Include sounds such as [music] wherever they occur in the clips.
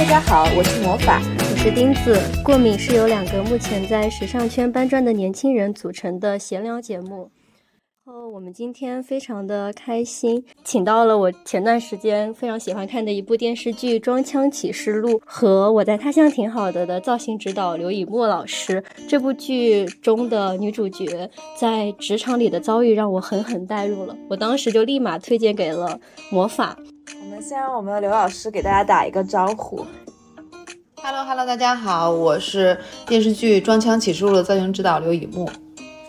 大家好，我是魔法，我是钉子。过敏是由两个目前在时尚圈搬砖的年轻人组成的闲聊节目。然后，我们今天非常的开心，请到了我前段时间非常喜欢看的一部电视剧《装腔启示录》和我在他乡挺好的的造型指导刘以沫老师。这部剧中的女主角在职场里的遭遇让我狠狠带入了，我当时就立马推荐给了魔法。先让我们的刘老师给大家打一个招呼。Hello Hello，大家好，我是电视剧《装腔启示录》的造型指导刘以木。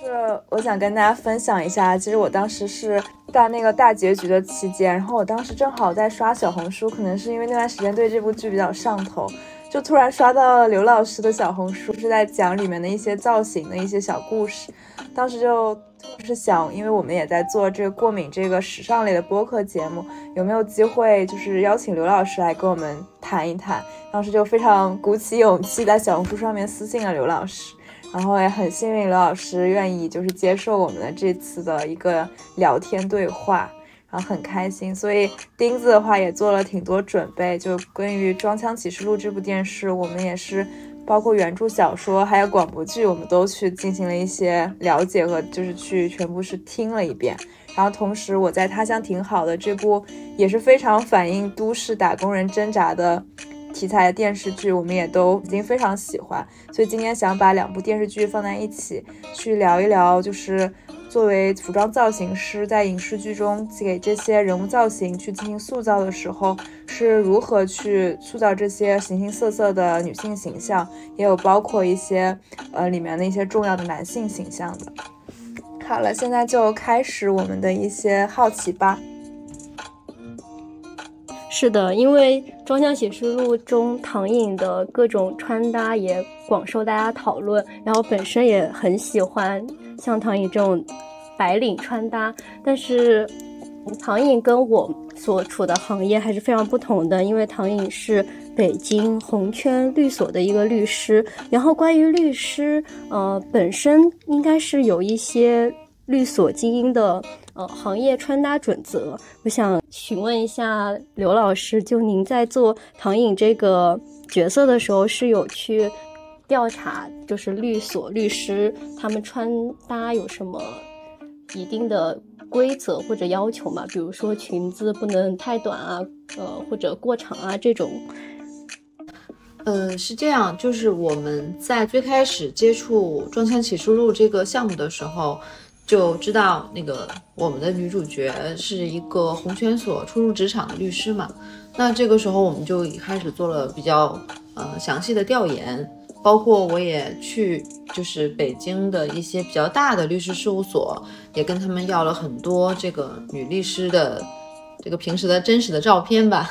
是，我想跟大家分享一下，其实我当时是在那个大结局的期间，然后我当时正好在刷小红书，可能是因为那段时间对这部剧比较上头，就突然刷到了刘老师的小红书，是在讲里面的一些造型的一些小故事，当时就。就是想，因为我们也在做这个过敏这个时尚类的播客节目，有没有机会就是邀请刘老师来跟我们谈一谈？当时就非常鼓起勇气在小红书上面私信了刘老师，然后也很幸运刘老师愿意就是接受我们的这次的一个聊天对话，然后很开心。所以钉子的话也做了挺多准备，就关于《装腔启示录》这部电视，我们也是。包括原著小说还有广播剧，我们都去进行了一些了解和就是去全部是听了一遍。然后同时我在他乡挺好的这部也是非常反映都市打工人挣扎的题材的电视剧，我们也都已经非常喜欢。所以今天想把两部电视剧放在一起去聊一聊，就是。作为服装造型师，在影视剧中给这些人物造型去进行塑造的时候，是如何去塑造这些形形色色的女性形象，也有包括一些呃里面的一些重要的男性形象的。好了，现在就开始我们的一些好奇吧。是的，因为《装箱启示录》中唐颖的各种穿搭也广受大家讨论，然后本身也很喜欢像唐颖这种白领穿搭。但是唐颖跟我所处的行业还是非常不同的，因为唐颖是北京红圈律所的一个律师。然后关于律师，呃，本身应该是有一些律所精英的。呃，行业穿搭准则，我想询问一下刘老师，就您在做唐颖这个角色的时候，是有去调查，就是律所律师他们穿搭有什么一定的规则或者要求吗？比如说裙子不能太短啊，呃，或者过长啊这种。呃，是这样，就是我们在最开始接触《装腔启示录》这个项目的时候。就知道那个我们的女主角是一个红圈所初入职场的律师嘛，那这个时候我们就开始做了比较呃详细的调研，包括我也去就是北京的一些比较大的律师事务所，也跟他们要了很多这个女律师的这个平时的真实的照片吧。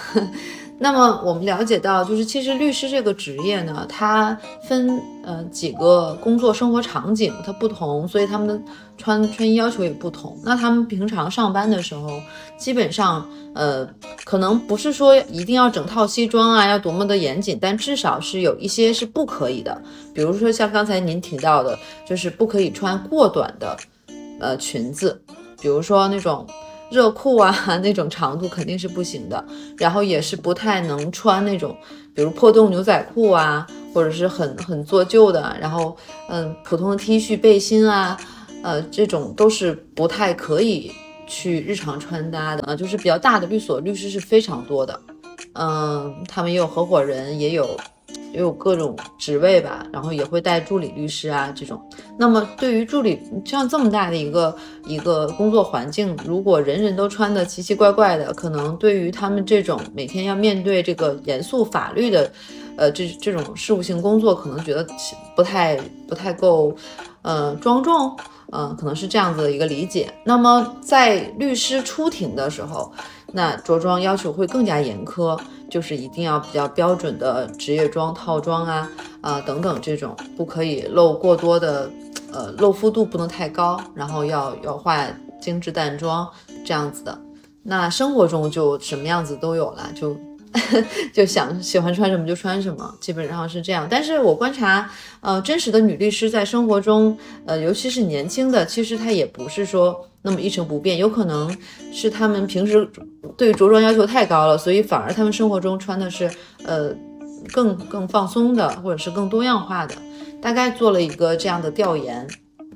那么我们了解到，就是其实律师这个职业呢，它分呃几个工作生活场景，它不同，所以他们的穿穿衣要求也不同。那他们平常上班的时候，基本上呃可能不是说一定要整套西装啊，要多么的严谨，但至少是有一些是不可以的。比如说像刚才您提到的，就是不可以穿过短的呃裙子，比如说那种。热裤啊，[laughs] 那种长度肯定是不行的，然后也是不太能穿那种，比如破洞牛仔裤啊，或者是很很做旧的，然后嗯，普通的 T 恤背心啊，呃，这种都是不太可以去日常穿搭的。啊，就是比较大的律所律师是非常多的，嗯，他们也有合伙人，也有。也有各种职位吧，然后也会带助理律师啊这种。那么对于助理，像这么大的一个一个工作环境，如果人人都穿的奇奇怪怪的，可能对于他们这种每天要面对这个严肃法律的，呃，这这种事务性工作，可能觉得不太不太够，呃，庄重，嗯，可能是这样子的一个理解。那么在律师出庭的时候，那着装要求会更加严苛。就是一定要比较标准的职业装套装啊啊等等这种，不可以露过多的，呃露肤度不能太高，然后要要化精致淡妆这样子的。那生活中就什么样子都有了，就 [laughs] 就想喜欢穿什么就穿什么，基本上是这样。但是我观察，呃真实的女律师在生活中，呃尤其是年轻的，其实她也不是说。那么一成不变，有可能是他们平时对着装要求太高了，所以反而他们生活中穿的是呃更更放松的，或者是更多样化的，大概做了一个这样的调研。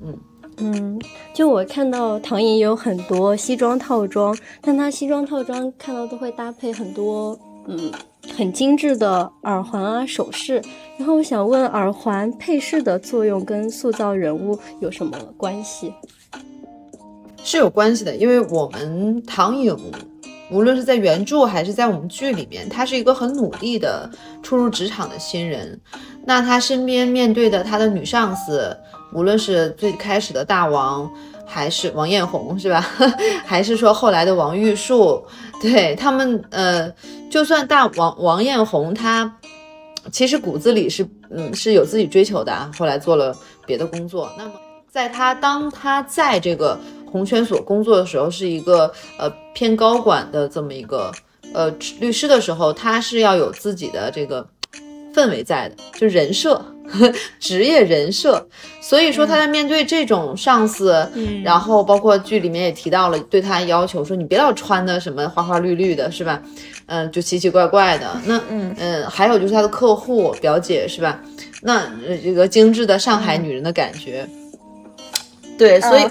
嗯嗯，就我看到唐颖有很多西装套装，但她西装套装看到都会搭配很多嗯很精致的耳环啊首饰。然后我想问，耳环配饰的作用跟塑造人物有什么关系？是有关系的，因为我们唐颖。无论是在原著还是在我们剧里面，他是一个很努力的初入职场的新人。那他身边面对的他的女上司，无论是最开始的大王，还是王艳红，是吧？[laughs] 还是说后来的王玉树，对他们，呃，就算大王王艳红，他其实骨子里是，嗯，是有自己追求的啊。后来做了别的工作。那么，在他当他在这个。红圈所工作的时候是一个呃偏高管的这么一个呃律师的时候，他是要有自己的这个氛围在的，就人设，[laughs] 职业人设。所以说他在面对这种上司，然后包括剧里面也提到了对他要求说你别老穿的什么花花绿绿的，是吧？嗯，就奇奇怪怪的。那嗯嗯，还有就是他的客户表姐是吧？那这个精致的上海女人的感觉，对，所以。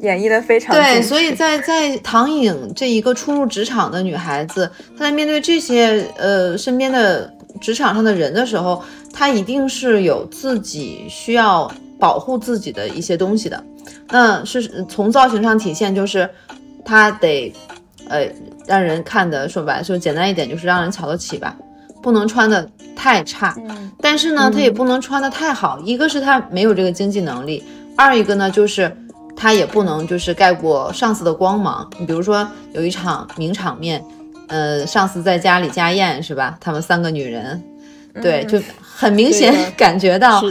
演绎的非常对，所以在在唐颖这一个初入职场的女孩子，她在面对这些呃身边的职场上的人的时候，她一定是有自己需要保护自己的一些东西的。那是从造型上体现，就是她得呃让人看的说白说简单一点，就是让人瞧得起吧，不能穿的太差，但是呢，她也不能穿的太好。一个是她没有这个经济能力，二一个呢就是。他也不能就是盖过上司的光芒。你比如说有一场名场面，呃，上司在家里家宴是吧？他们三个女人，对，就很明显感觉到，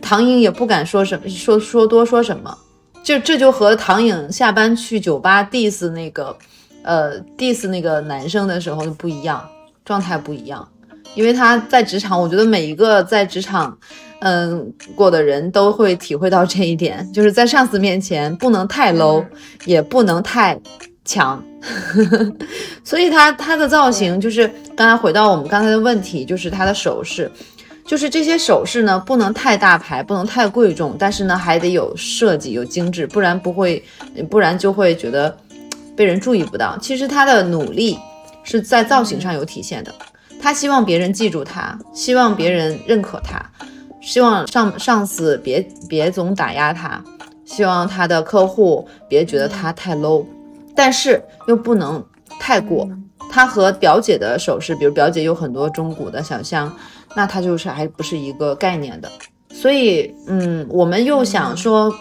唐颖也不敢说什么，说说多说什么，就这就和唐颖下班去酒吧 diss 那个，呃，diss 那个男生的时候就不一样，状态不一样，因为他在职场，我觉得每一个在职场。嗯，过的人都会体会到这一点，就是在上司面前不能太 low，也不能太强。[laughs] 所以他他的造型就是刚才回到我们刚才的问题，就是他的首饰，就是这些首饰呢不能太大牌，不能太贵重，但是呢还得有设计，有精致，不然不会，不然就会觉得被人注意不到。其实他的努力是在造型上有体现的，他希望别人记住他，希望别人认可他。希望上上司别别总打压他，希望他的客户别觉得他太 low，但是又不能太过。他和表姐的首饰，比如表姐有很多中古的小香，那他就是还不是一个概念的。所以，嗯，我们又想说，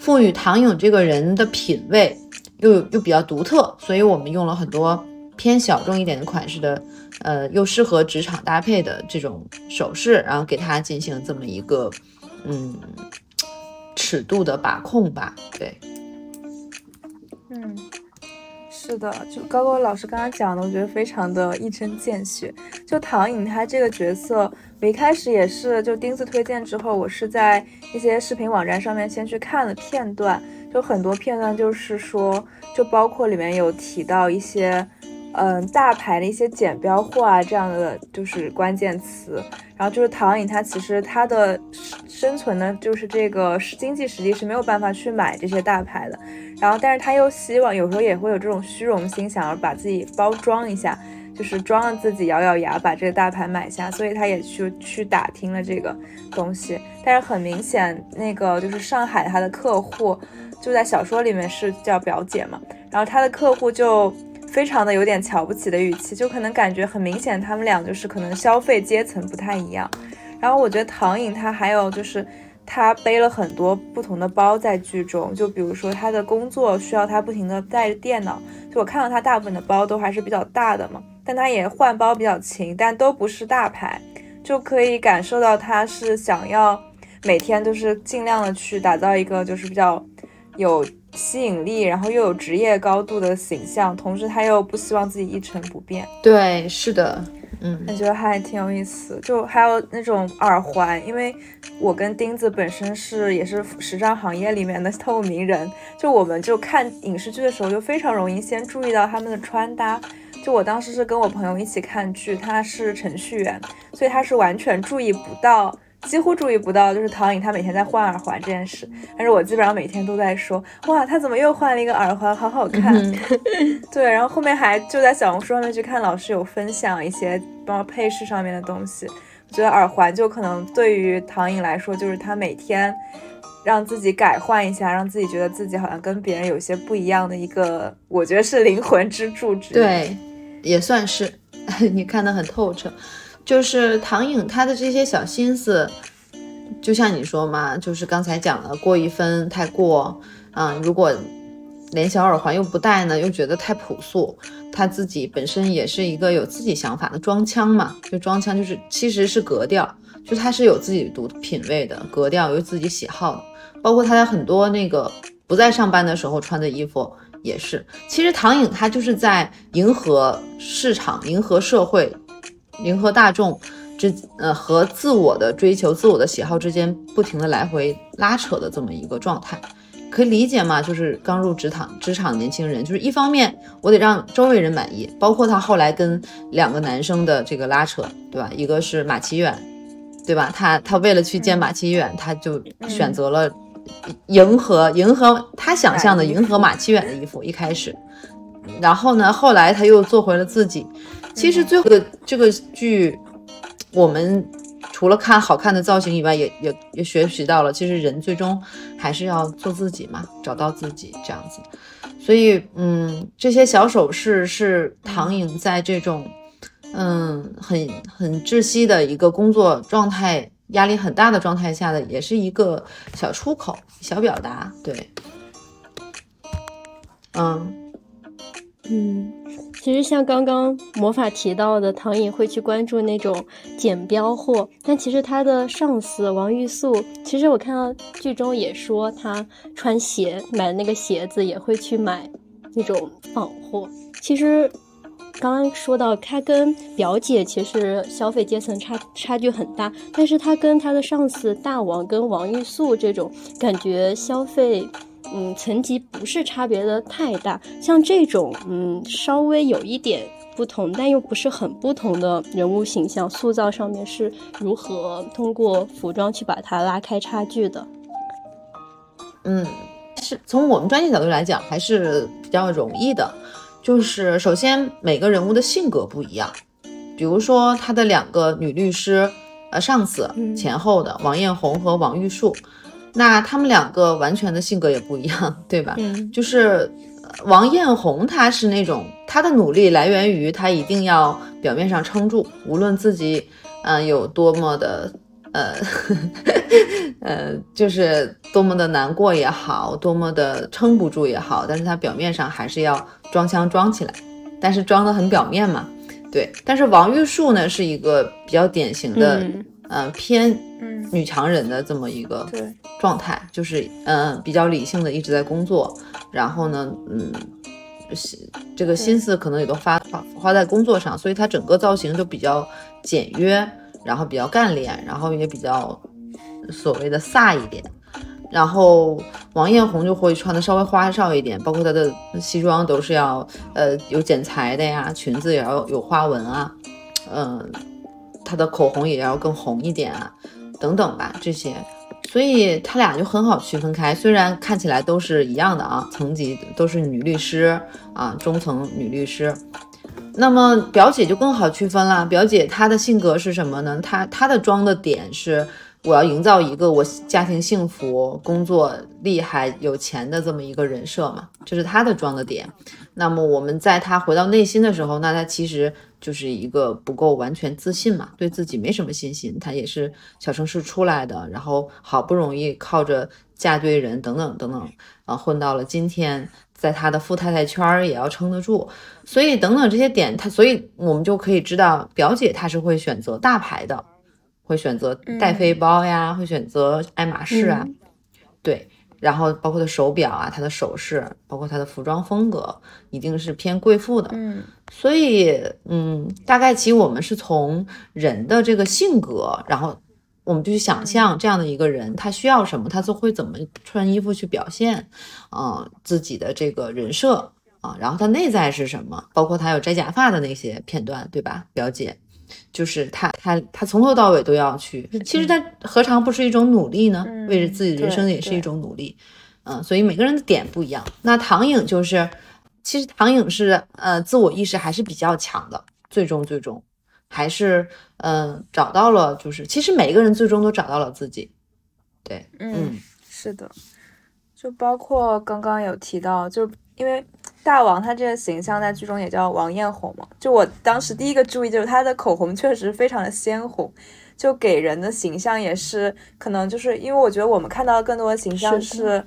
赋予唐颖这个人的品味又又比较独特，所以我们用了很多偏小众一点的款式的。呃，又适合职场搭配的这种首饰，然后给它进行这么一个嗯尺度的把控吧。对，嗯，是的，就高高老师刚刚讲的，我觉得非常的一针见血。就唐颖她这个角色，我一开始也是就钉子推荐之后，我是在一些视频网站上面先去看了片段，就很多片段就是说，就包括里面有提到一些。嗯，大牌的一些简标货啊，这样的就是关键词。然后就是唐颖，她其实她的生存呢，就是这个经济实力是没有办法去买这些大牌的。然后，但是她又希望有时候也会有这种虚荣心，想要把自己包装一下，就是装了自己，咬咬牙把这个大牌买下。所以她也去去打听了这个东西。但是很明显，那个就是上海她的客户，就在小说里面是叫表姐嘛。然后她的客户就。非常的有点瞧不起的语气，就可能感觉很明显，他们俩就是可能消费阶层不太一样。然后我觉得唐颖她还有就是她背了很多不同的包在剧中，就比如说她的工作需要她不停的带着电脑，就我看到她大部分的包都还是比较大的嘛，但她也换包比较勤，但都不是大牌，就可以感受到她是想要每天都是尽量的去打造一个就是比较有。吸引力，然后又有职业高度的形象，同时他又不希望自己一成不变。对，是的，嗯，我觉得还挺有意思。就还有那种耳环，因为我跟钉子本身是也是时尚行业里面的透明人，就我们就看影视剧的时候，就非常容易先注意到他们的穿搭。就我当时是跟我朋友一起看剧，他是程序员，所以他是完全注意不到，几乎注意不到，就是唐颖她每天在换耳环这件事。但是我基本上每天都在说，哇，她怎么又换了一个耳环，好好看。[laughs] 对，然后后面还就在小红书上面去看老师有分享一些包括配饰上面的东西。我觉得耳环就可能对于唐颖来说，就是她每天。让自己改换一下，让自己觉得自己好像跟别人有些不一样的一个，我觉得是灵魂支柱之对，也算是 [laughs] 你看得很透彻。就是唐颖她的这些小心思，就像你说嘛，就是刚才讲的过一分太过啊，如果连小耳环又不戴呢，又觉得太朴素。她自己本身也是一个有自己想法的装腔嘛，就装腔就是其实是格调，就她是有自己独品味的格调，有自己喜好的。包括他在很多那个不在上班的时候穿的衣服也是。其实唐颖她就是在迎合市场、迎合社会、迎合大众之呃和自我的追求、自我的喜好之间不停的来回拉扯的这么一个状态，可以理解吗？就是刚入职场职场年轻人，就是一方面我得让周围人满意，包括他后来跟两个男生的这个拉扯，对吧？一个是马启远，对吧？他他为了去见马启远，他就选择了。迎合迎合他想象的迎合马启远的衣服，一开始，然后呢，后来他又做回了自己。其实最后的这个剧，我们除了看好看的造型以外，也也也学习到了，其实人最终还是要做自己嘛，找到自己这样子。所以，嗯，这些小首饰是唐颖在这种嗯很很窒息的一个工作状态。压力很大的状态下的，也是一个小出口、小表达。对，嗯嗯，其实像刚刚魔法提到的，唐颖会去关注那种捡标货，但其实他的上司王玉素，其实我看到剧中也说，他穿鞋买那个鞋子也会去买那种仿货。其实。刚刚说到他跟表姐其实消费阶层差差距很大，但是他跟他的上司大王跟王玉素这种感觉消费，嗯，层级不是差别的太大。像这种嗯稍微有一点不同，但又不是很不同的人物形象塑造上面是如何通过服装去把它拉开差距的？嗯，是从我们专业角度来讲还是比较容易的。就是首先每个人物的性格不一样，比如说他的两个女律师，呃，上司前后的王艳红和王玉树，那他们两个完全的性格也不一样，对吧？嗯就是王艳红，她是那种她的努力来源于她一定要表面上撑住，无论自己嗯有多么的。呃，[laughs] 呃，就是多么的难过也好，多么的撑不住也好，但是她表面上还是要装腔装起来，但是装的很表面嘛，对。但是王玉树呢，是一个比较典型的，嗯，偏女强人的这么一个状态，就是嗯，比较理性的一直在工作，然后呢，嗯，这个心思可能也都花花花在工作上，所以她整个造型就比较简约。然后比较干练，然后也比较所谓的飒一点。然后王艳红就会穿的稍微花哨一点，包括她的西装都是要呃有剪裁的呀，裙子也要有花纹啊，嗯，她的口红也要更红一点啊，等等吧这些。所以他俩就很好区分开，虽然看起来都是一样的啊，层级都是女律师啊，中层女律师。那么表姐就更好区分了。表姐她的性格是什么呢？她她的装的点是，我要营造一个我家庭幸福、工作厉害、有钱的这么一个人设嘛，这是她的装的点。那么我们在她回到内心的时候，那她其实就是一个不够完全自信嘛，对自己没什么信心。她也是小城市出来的，然后好不容易靠着嫁对人等等等等，啊，混到了今天。在他的富太太圈儿也要撑得住，所以等等这些点，他所以我们就可以知道，表姐她是会选择大牌的，会选择戴妃包呀，会选择爱马仕啊，对，然后包括她手表啊，她的首饰，包括她的服装风格，一定是偏贵妇的，嗯，所以嗯，大概其实我们是从人的这个性格，然后。我们就去想象这样的一个人，他需要什么，他就会怎么穿衣服去表现，嗯，自己的这个人设啊，然后他内在是什么，包括他有摘假发的那些片段，对吧，表姐？就是他他他从头到尾都要去，其实他何尝不是一种努力呢？为了自己人生也是一种努力，嗯，所以每个人的点不一样。那唐颖就是，其实唐颖是呃自我意识还是比较强的，最终最终还是嗯找到了，就是其实每一个人最终都找到了自己，对，嗯，是的，就包括刚刚有提到，就因为。大王他这个形象在剧中也叫王艳红嘛，就我当时第一个注意就是他的口红确实非常的鲜红，就给人的形象也是可能就是因为我觉得我们看到的更多的形象是。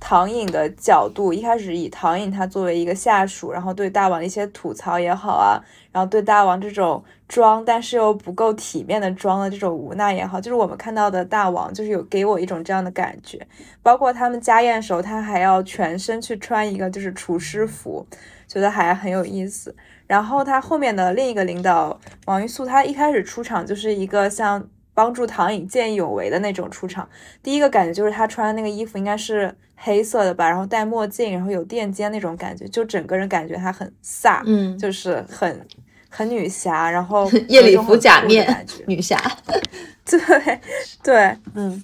唐颖的角度，一开始以唐颖他作为一个下属，然后对大王的一些吐槽也好啊，然后对大王这种装但是又不够体面的装的这种无奈也好，就是我们看到的大王，就是有给我一种这样的感觉。包括他们家宴的时候，他还要全身去穿一个就是厨师服，觉得还很有意思。然后他后面的另一个领导王玉素，他一开始出场就是一个像帮助唐颖见义勇为的那种出场，第一个感觉就是她穿的那个衣服应该是。黑色的吧，然后戴墨镜，然后有垫肩那种感觉，就整个人感觉她很飒，嗯，就是很很女侠，然后 [laughs] 夜礼服假面女侠，[laughs] 对对，嗯，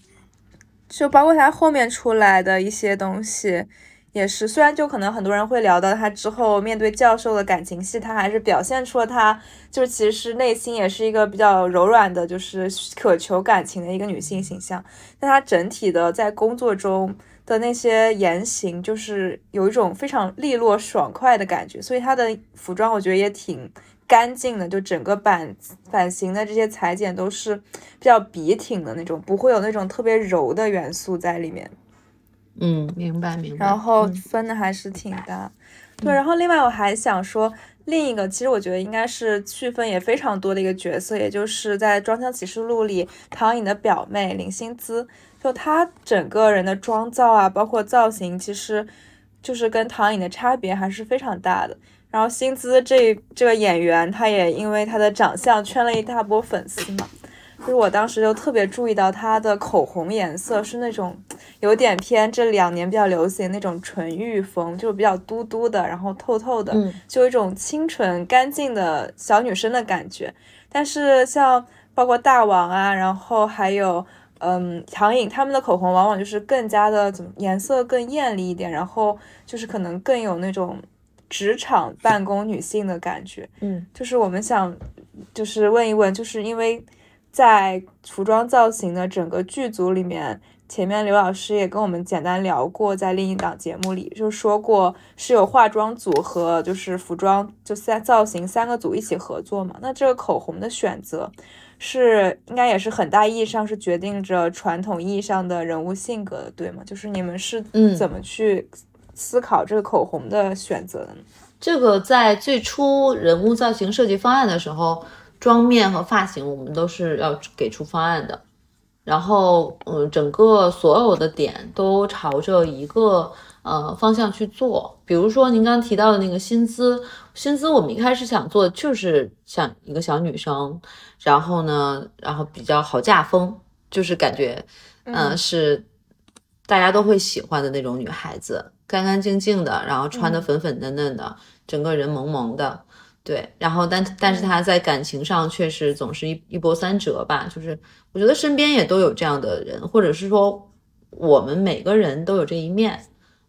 就包括她后面出来的一些东西，也是虽然就可能很多人会聊到他之后面对教授的感情戏，他还是表现出了他就其实内心也是一个比较柔软的，就是渴求感情的一个女性形象，但他整体的在工作中。的那些言行，就是有一种非常利落爽快的感觉，所以他的服装我觉得也挺干净的，就整个版版型的这些裁剪都是比较笔挺的那种，不会有那种特别柔的元素在里面。嗯，明白明白。然后分的还是挺大。对，然后另外我还想说另一个，其实我觉得应该是区分也非常多的一个角色，也就是在《装腔启示录》里唐颖的表妹林心姿。就她整个人的妆造啊，包括造型，其实就是跟唐颖的差别还是非常大的。然后薪资这这个演员，她也因为她的长相圈了一大波粉丝嘛。就是我当时就特别注意到它的口红颜色是那种有点偏这两年比较流行那种纯欲风，就是比较嘟嘟的，然后透透的，就有一种清纯干净的小女生的感觉。但是像包括大王啊，然后还有。嗯，唐颖他们的口红往往就是更加的怎么颜色更艳丽一点，然后就是可能更有那种职场办公女性的感觉。嗯，就是我们想就是问一问，就是因为在服装造型的整个剧组里面，前面刘老师也跟我们简单聊过，在另一档节目里就说过是有化妆组和就是服装就三造型三个组一起合作嘛？那这个口红的选择。是应该也是很大意义上是决定着传统意义上的人物性格的，对吗？就是你们是怎么去思考这个口红的选择的呢？这个在最初人物造型设计方案的时候，妆面和发型我们都是要给出方案的，然后嗯，整个所有的点都朝着一个。呃，方向去做，比如说您刚刚提到的那个薪资，薪资我们一开始想做就是像一个小女生，然后呢，然后比较好嫁风，就是感觉，嗯，是大家都会喜欢的那种女孩子，干干净净的，然后穿的粉粉嫩嫩的，整个人萌萌的，对，然后但但是他在感情上确实总是一一波三折吧，就是我觉得身边也都有这样的人，或者是说我们每个人都有这一面。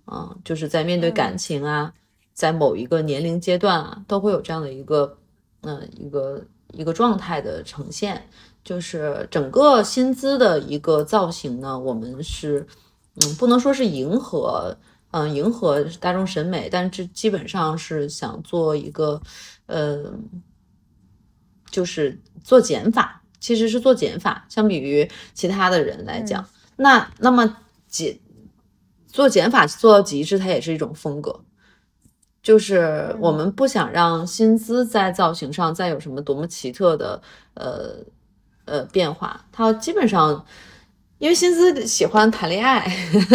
嗯，就是在面对感情啊，在某一个年龄阶段啊，都会有这样的一个，嗯，一个一个状态的呈现。就是整个薪资的一个造型呢，我们是，嗯，不能说是迎合，嗯，迎合大众审美，但是基本上是想做一个，呃，就是做减法，其实是做减法。相比于其他的人来讲，那那么减。做减法做到极致，它也是一种风格。就是我们不想让薪资在造型上再有什么多么奇特的呃呃变化，它基本上因为薪资喜欢谈恋爱，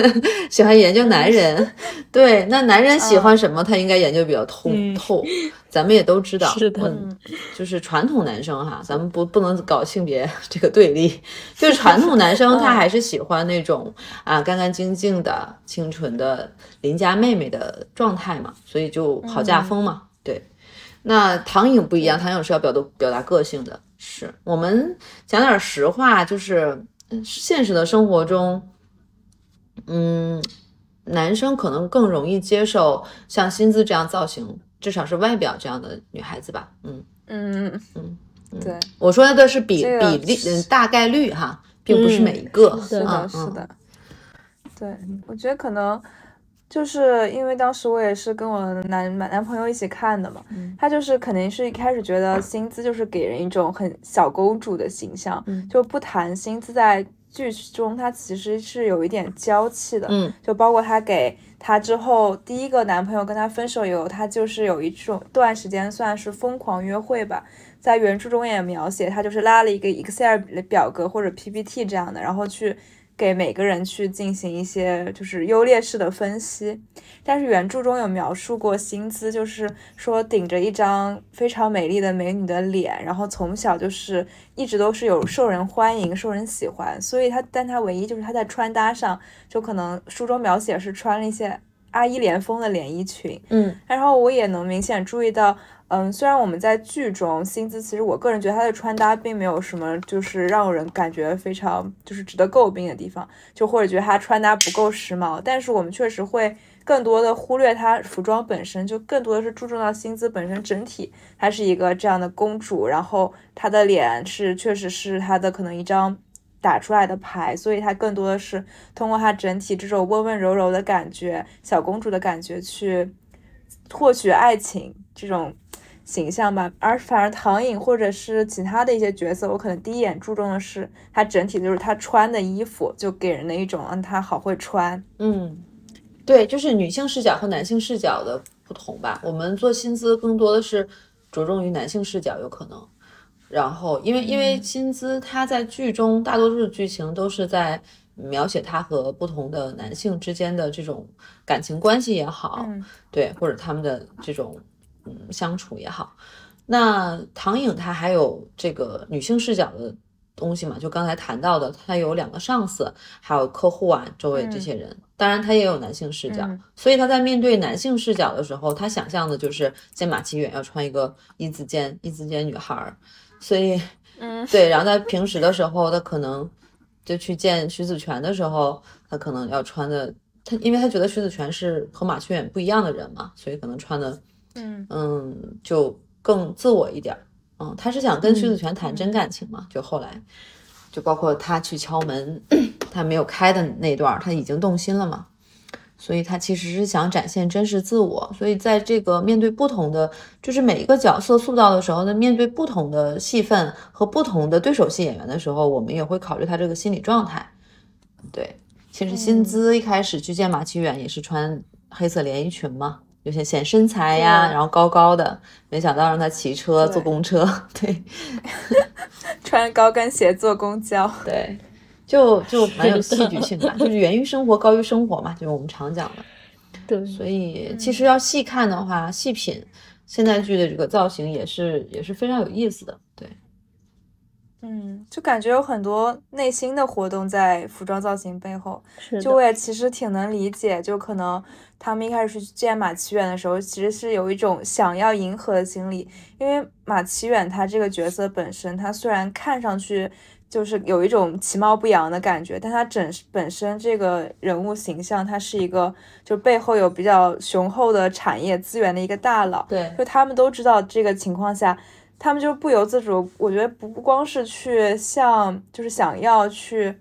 [laughs] 喜欢研究男人，[laughs] 对，那男人喜欢什么，他应该研究比较透透。咱们也都知道，是的，嗯，就是传统男生哈，咱们不不能搞性别这个对立，[laughs] 就是传统男生他还是喜欢那种啊干干净净的、清纯的邻家妹妹的状态嘛，所以就好嫁风嘛。对，那唐颖不一样，唐颖是要表达表达个性的，是我们讲点实话，就是。现实的生活中，嗯，男生可能更容易接受像薪资这样造型，至少是外表这样的女孩子吧。嗯嗯嗯嗯，对，我说的是比比例，嗯，大概率哈，并不是每一个。是的，是的。对，我觉得可能就是因为当时我也是跟我男男男朋友一起看的嘛，他就是肯定是一开始觉得薪资就是给人一种很小公主的形象，就不谈薪资在。剧中他其实是有一点娇气的，嗯，就包括他给她之后第一个男朋友跟他分手以后，她就是有一种段时间算是疯狂约会吧，在原著中也描写他就是拉了一个 Excel 表格或者 PPT 这样的，然后去。给每个人去进行一些就是优劣势的分析，但是原著中有描述过薪资，就是说顶着一张非常美丽的美女的脸，然后从小就是一直都是有受人欢迎、受人喜欢，所以他，但他唯一就是他在穿搭上，就可能书中描写是穿了一些阿依莲风的连衣裙，嗯，然后我也能明显注意到。嗯，虽然我们在剧中薪资，其实我个人觉得他的穿搭并没有什么，就是让人感觉非常就是值得诟病的地方，就或者觉得他穿搭不够时髦。但是我们确实会更多的忽略他服装本身，就更多的是注重到薪资本身整体，她是一个这样的公主，然后她的脸是确实是她的可能一张打出来的牌，所以她更多的是通过她整体这种温温柔柔的感觉，小公主的感觉去获取爱情这种。形象吧，而反而唐颖或者是其他的一些角色，我可能第一眼注重的是她整体，就是她穿的衣服，就给人的一种，嗯，她好会穿。嗯，对，就是女性视角和男性视角的不同吧。我们做薪资更多的是着重于男性视角，有可能。然后，因为因为薪资，它在剧中大多数剧情都是在描写他和不同的男性之间的这种感情关系也好，对，或者他们的这种。嗯，相处也好，那唐颖她还有这个女性视角的东西嘛？就刚才谈到的，她有两个上司，还有客户啊，周围这些人。当然，她也有男性视角，所以她在面对男性视角的时候，她想象的就是见马启远要穿一个一字肩，一字肩女孩儿。所以，嗯，对。然后在平时的时候，她可能就去见徐子泉的时候，她可能要穿的，她因为她觉得徐子泉是和马启远不一样的人嘛，所以可能穿的。嗯嗯，就更自我一点儿。嗯，他是想跟徐子泉谈真感情嘛？就后来，就包括他去敲门，他没有开的那段，他已经动心了嘛。所以他其实是想展现真实自我。所以在这个面对不同的，就是每一个角色塑造的时候呢，面对不同的戏份和不同的对手戏演员的时候，我们也会考虑他这个心理状态。对，其实薪资一开始去见马启远也是穿黑色连衣裙嘛。有些显身材呀，然后高高的，没想到让他骑车坐公车，对，[laughs] 穿高跟鞋坐公交，对，就就蛮有戏剧性的，就是源于生活高于生活嘛，就是我们常讲的。[laughs] 对，所以其实要细看的话，细品现代剧的这个造型也是也是非常有意思的，对。嗯，就感觉有很多内心的活动在服装造型背后，是就我也其实挺能理解，就可能他们一开始去见马启远的时候，其实是有一种想要迎合的心理，因为马启远他这个角色本身，他虽然看上去就是有一种其貌不扬的感觉，但他整本身这个人物形象，他是一个就背后有比较雄厚的产业资源的一个大佬，对，就他们都知道这个情况下。他们就不由自主，我觉得不不光是去像，就是想要去，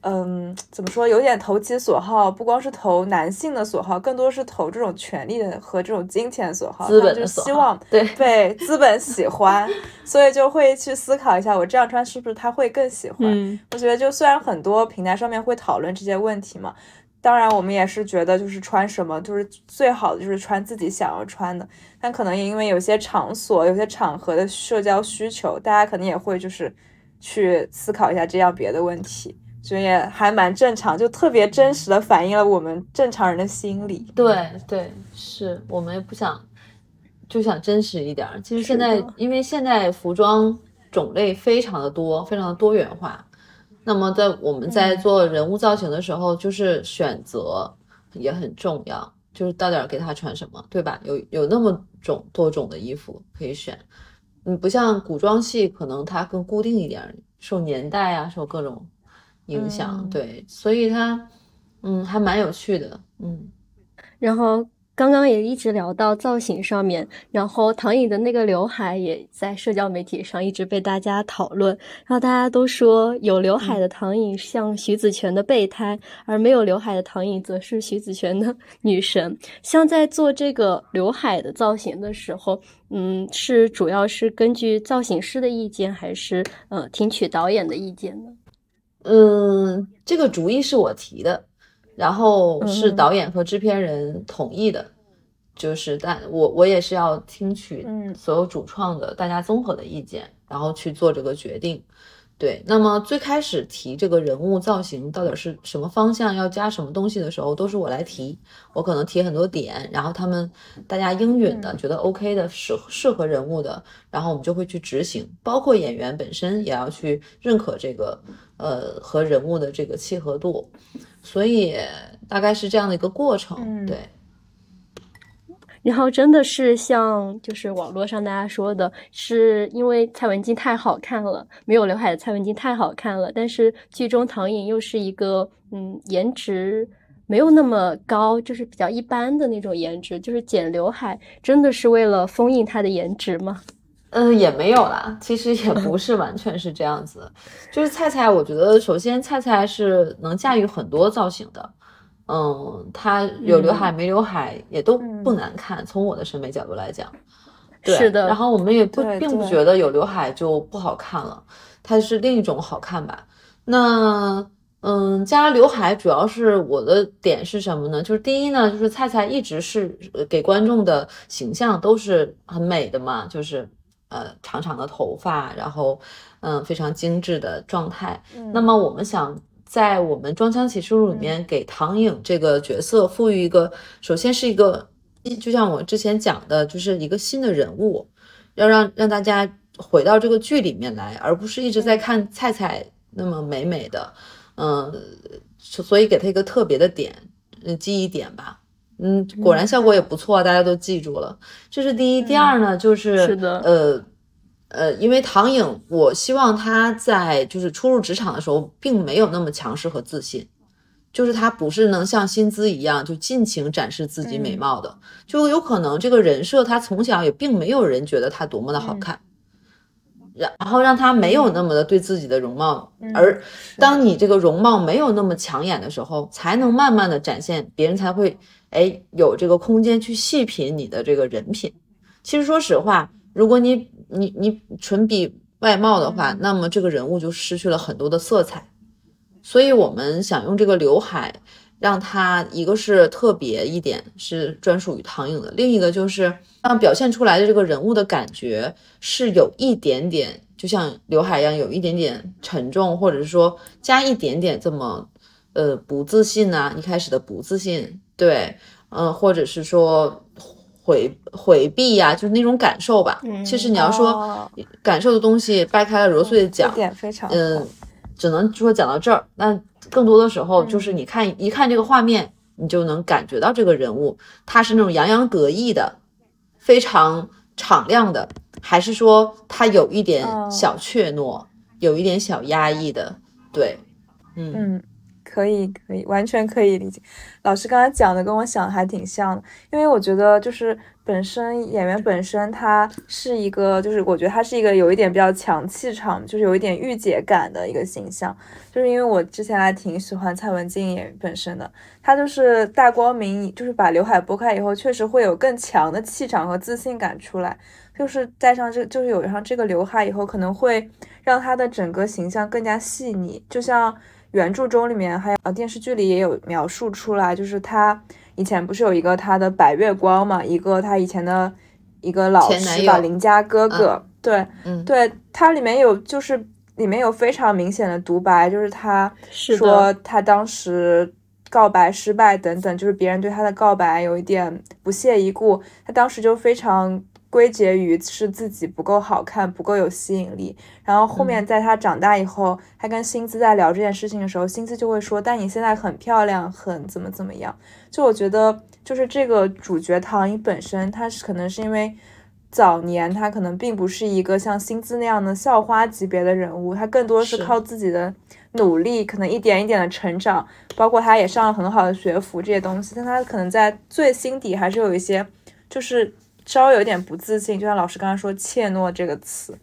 嗯，怎么说，有点投其所好，不光是投男性的所好，更多是投这种权利的和这种金钱所好，资本就希望对被资本喜欢，所以就会去思考一下，我这样穿是不是他会更喜欢？我觉得就虽然很多平台上面会讨论这些问题嘛。当然，我们也是觉得，就是穿什么，就是最好的，就是穿自己想要穿的。但可能也因为有些场所、有些场合的社交需求，大家可能也会就是去思考一下这样别的问题。所以也还蛮正常，就特别真实的反映了我们正常人的心理。对对，是我们也不想，就想真实一点儿。其实现在，因为现在服装种类非常的多，非常的多元化。那么在我们在做人物造型的时候，就是选择也很重要，就是到底给他穿什么，对吧？有有那么种多种的衣服可以选，嗯，不像古装戏，可能它更固定一点，受年代啊，受各种。影响对，所以它，嗯，还蛮有趣的，嗯。然后刚刚也一直聊到造型上面，然后唐颖的那个刘海也在社交媒体上一直被大家讨论，然后大家都说有刘海的唐颖像徐子泉的备胎，而没有刘海的唐颖则是徐子泉的女神。像在做这个刘海的造型的时候，嗯，是主要是根据造型师的意见，还是呃听取导演的意见呢？嗯，这个主意是我提的，然后是导演和制片人同意的，就是但我我也是要听取所有主创的大家综合的意见，然后去做这个决定。对，那么最开始提这个人物造型到底是什么方向，要加什么东西的时候，都是我来提。我可能提很多点，然后他们大家应允的，觉得 OK 的，适适合人物的，然后我们就会去执行。包括演员本身也要去认可这个，呃，和人物的这个契合度。所以大概是这样的一个过程，对。然后真的是像就是网络上大家说的，是因为蔡文姬太好看了，没有刘海的蔡文姬太好看了。但是剧中唐颖又是一个嗯颜值没有那么高，就是比较一般的那种颜值，就是剪刘海真的是为了封印她的颜值吗？嗯，也没有啦，其实也不是完全是这样子。就是菜菜，我觉得首先菜菜是能驾驭很多造型的。嗯，她有刘海没刘海也都不难看，从我的审美角度来讲，是的。然后我们也不并不觉得有刘海就不好看了，它是另一种好看吧。那嗯，加刘海主要是我的点是什么呢？就是第一呢，就是菜菜一直是给观众的形象都是很美的嘛，就是呃长长的头发，然后嗯非常精致的状态。那么我们想。在我们《装腔启示录》里面，给唐颖这个角色赋予一个，首先是一个，就像我之前讲的，就是一个新的人物，要让让大家回到这个剧里面来，而不是一直在看菜菜那么美美的，嗯，所以给他一个特别的点，嗯，记忆点吧，嗯，果然效果也不错，大家都记住了，这是第一。第二呢，就是是的，呃。呃，因为唐颖，我希望她在就是初入职场的时候，并没有那么强势和自信，就是她不是能像薪资一样就尽情展示自己美貌的，就有可能这个人设她从小也并没有人觉得她多么的好看，然后让她没有那么的对自己的容貌，而当你这个容貌没有那么抢眼的时候，才能慢慢的展现，别人才会哎有这个空间去细品你的这个人品。其实说实话，如果你你你纯比外貌的话，那么这个人物就失去了很多的色彩。所以我们想用这个刘海，让它一个是特别一点，是专属于唐颖的；另一个就是让表现出来的这个人物的感觉是有一点点，就像刘海一样，有一点点沉重，或者是说加一点点这么呃不自信啊，一开始的不自信，对，嗯，或者是说。回回避呀，就是那种感受吧。其实你要说感受的东西，掰开了揉碎的讲，嗯，只能说讲到这儿。那更多的时候，就是你看一看这个画面，你就能感觉到这个人物他是那种洋洋得意的，非常敞亮的，还是说他有一点小怯懦，有一点小压抑的？对，嗯。可以，可以，完全可以理解。老师刚才讲的跟我想的还挺像的，因为我觉得就是本身演员本身他是一个，就是我觉得他是一个有一点比较强气场，就是有一点御姐感的一个形象。就是因为我之前还挺喜欢蔡文静演员本身的，她就是大光明，就是把刘海拨开以后，确实会有更强的气场和自信感出来。就是戴上这，就是有上这个刘海以后，可能会让她的整个形象更加细腻，就像。原著中里面还有呃电视剧里也有描述出来，就是他以前不是有一个他的白月光嘛，一个他以前的一个老师吧，邻家哥哥，对，对，他里面有就是里面有非常明显的独白，就是他说他当时告白失败等等，就是别人对他的告白有一点不屑一顾，他当时就非常归结于是自己不够好看，不够有吸引力。然后后面在他长大以后，他跟薪资在聊这件事情的时候，薪资就会说：“但你现在很漂亮，很怎么怎么样。”就我觉得，就是这个主角唐颖本身，他是可能是因为。早年他可能并不是一个像薪资那样的校花级别的人物，他更多是是靠自己的努力，可能一点一点的成长，包括他也上了很好的学府这些东西，但他可能在最心底还是有一些，就是稍微有点不自信，就像老师刚刚说“怯懦”这个词，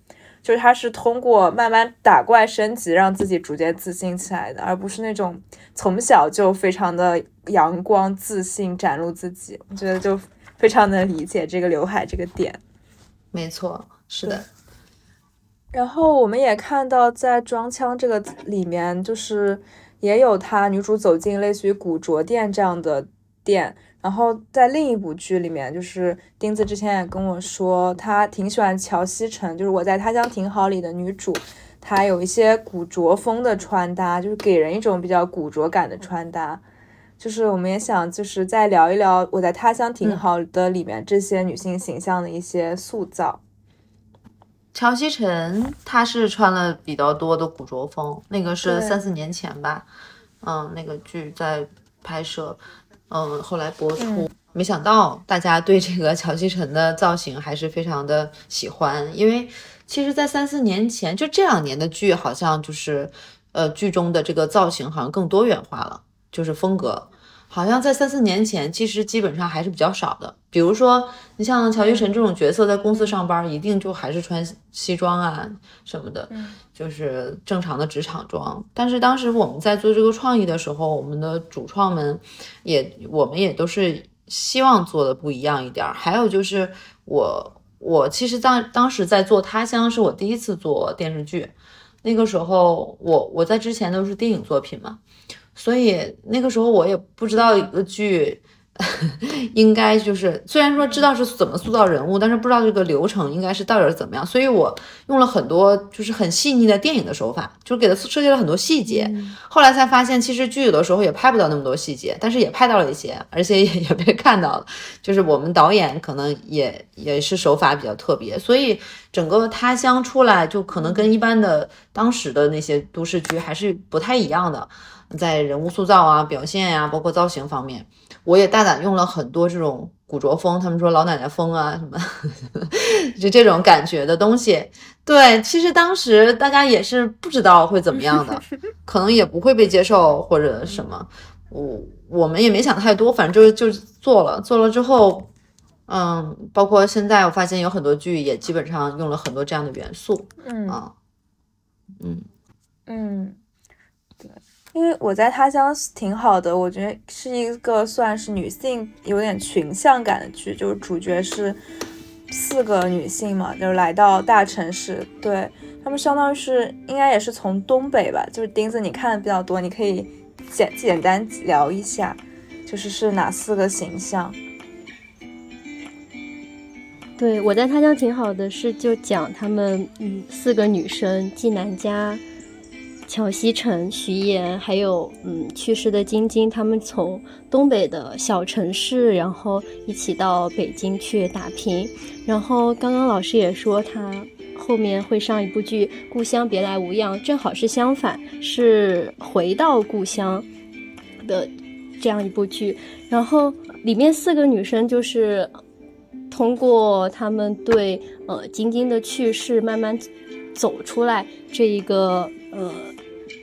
就是他是通过慢慢打怪升级，让自己逐渐自信起来的，而不是那种从小就非常的阳光自信展露自己。我觉得就非常能理解这个刘海这个点。没错，是的，然后我们也看到，在装腔这个里面，就是也有她女主走进类似于古着店这样的店。然后在另一部剧里面，就是钉子之前也跟我说，他挺喜欢乔西城，就是我在他乡挺好里的女主，她有一些古着风的穿搭，就是给人一种比较古着感的穿搭。就是我们也想，就是再聊一聊我在他乡挺好的里面这些女性形象的一些塑造。乔西晨她是穿了比较多的古着风，那个是三四年前吧，嗯，那个剧在拍摄，嗯，后来播出，嗯没想到大家对这个乔西晨的造型还是非常的喜欢，因为其实，在三四年前，就这两年的剧好像就是，呃，剧中的这个造型好像更多元化了，就是风格。好像在三四年前，其实基本上还是比较少的。比如说，你像乔西晨这种角色，在公司上班，一定就还是穿西装啊什么的，就是正常的职场装。但是当时我们在做这个创意的时候，我们的主创们也，我们也都是希望做的不一样一点儿。还有就是我，我其实当当时在做《他乡》，是我第一次做电视剧。那个时候，我我在之前都是电影作品嘛，所以那个时候我也不知道一个剧 [laughs] 应该就是，虽然说知道是怎么塑造人物，但是不知道这个流程应该是到底是怎么样，所以我用了很多就是很细腻的电影的手法，就给它设计了很多细节。后来才发现，其实剧有的时候也拍不到那么多细节，但是也拍到了一些，而且也也被看到了。就是我们导演可能也也是手法比较特别，所以整个他乡出来就可能跟一般的当时的那些都市剧还是不太一样的，在人物塑造啊、表现呀、包括造型方面，我也大胆用了很多这种古着风，他们说老奶奶风啊什么，[laughs] 就这种感觉的东西。对，其实当时大家也是不知道会怎么样的，[laughs] 可能也不会被接受或者什么。我我们也没想太多，反正就就做了，做了之后，嗯，包括现在我发现有很多剧也基本上用了很多这样的元素嗯啊，嗯，嗯，对，因为我在他乡挺好的，我觉得是一个算是女性有点群像感的剧，就是主角是四个女性嘛，就是来到大城市，对她们相当于是应该也是从东北吧，就是钉子你看的比较多，你可以简简单聊一下，就是是哪四个形象？对，我在他乡挺好的，是就讲她们嗯四个女生，纪南佳、乔西晨、徐岩，还有嗯去世的晶晶，她们从东北的小城市，然后一起到北京去打拼。然后刚刚老师也说，他后面会上一部剧《故乡别来无恙》，正好是相反，是回到故乡的这样一部剧。然后里面四个女生就是通过她们对呃晶晶的去世慢慢走出来这一个呃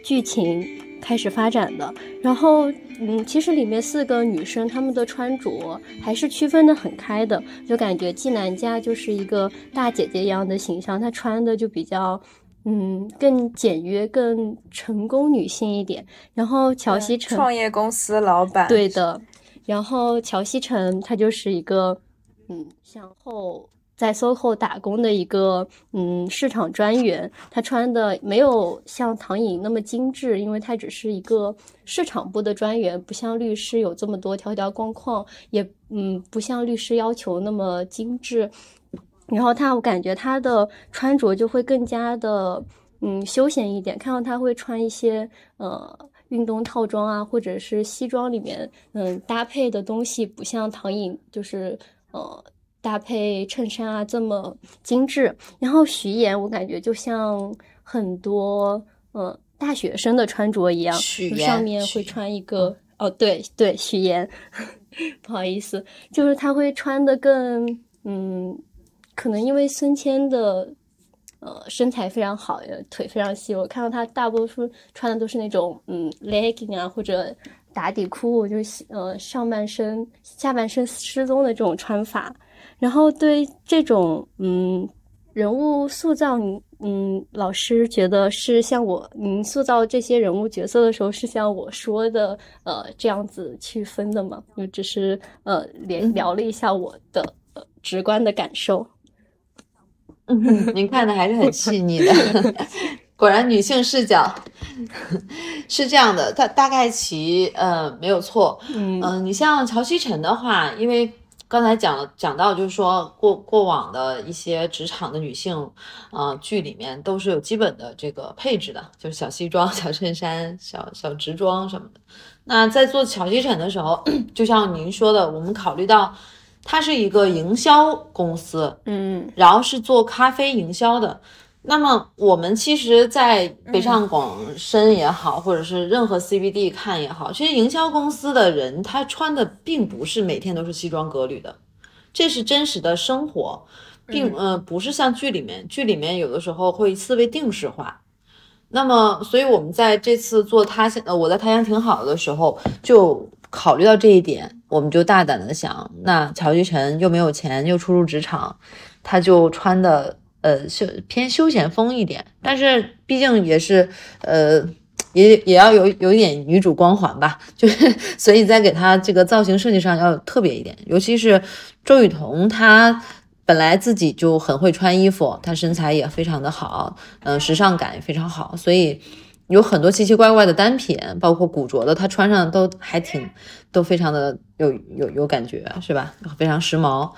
剧情开始发展的。然后嗯，其实里面四个女生她们的穿着还是区分的很开的，就感觉纪南佳就是一个大姐姐一样的形象，她穿的就比较。嗯，更简约、更成功女性一点。然后乔西成创业公司老板，对的，然后乔西成他就是一个，嗯，向后在 SOHO 打工的一个，嗯，市场专员。他穿的没有像唐颖那么精致，因为他只是一个市场部的专员，不像律师有这么多条条框框，也嗯，不像律师要求那么精致。然后他，我感觉他的穿着就会更加的，嗯休闲一点，看到他会穿一些呃运动套装啊，或者是西装里面嗯搭配的东西，不像唐颖就是呃搭配衬衫啊这么精致。然后徐岩，我感觉就像很多呃大学生的穿着一样，就上面会穿一个哦，对对，徐岩，[laughs] 不好意思，就是他会穿的更嗯，可能因为孙谦的呃身材非常好，腿非常细，我看到他大多数穿的都是那种嗯 legging 啊或者打底裤，就是呃上半身下半身失踪的这种穿法，然后对这种嗯人物塑造，嗯老师觉得是像我您塑造这些人物角色的时候，是像我说的呃这样子去分的吗？就只是呃连聊了一下我的、呃、直观的感受。嗯，[laughs] 您看的还是很细腻的，[laughs] 果然女性视角是这样的。大大概其呃没有错，嗯嗯、你像乔西晨的话，因为刚才讲了讲到，就是说过过往的一些职场的女性，呃，剧里面都是有基本的这个配置的，就是小西装、[laughs] 小衬衫、小小直装什么的。那在做小西城的时候，就像您说的，我们考虑到它是一个营销公司，嗯然后是做咖啡营销的。那么我们其实，在北上广深也好，或者是任何 CBD 看也好，其实营销公司的人他穿的并不是每天都是西装革履的，这是真实的生活，并呃不是像剧里面，剧里面有的时候会思维定式化。那么，所以我们在这次做他乡，呃，我在他乡挺好的时候，就考虑到这一点，我们就大胆的想，那乔吉晨又没有钱，又初入职场，他就穿的呃休偏休闲风一点，但是毕竟也是呃。也也要有有一点女主光环吧，就是 [laughs] 所以在给她这个造型设计上要特别一点，尤其是周雨彤，她本来自己就很会穿衣服，她身材也非常的好，嗯、时尚感也非常好，所以有很多奇奇怪怪的单品，包括古着的，她穿上都还挺都非常的有有有感觉，是吧？非常时髦。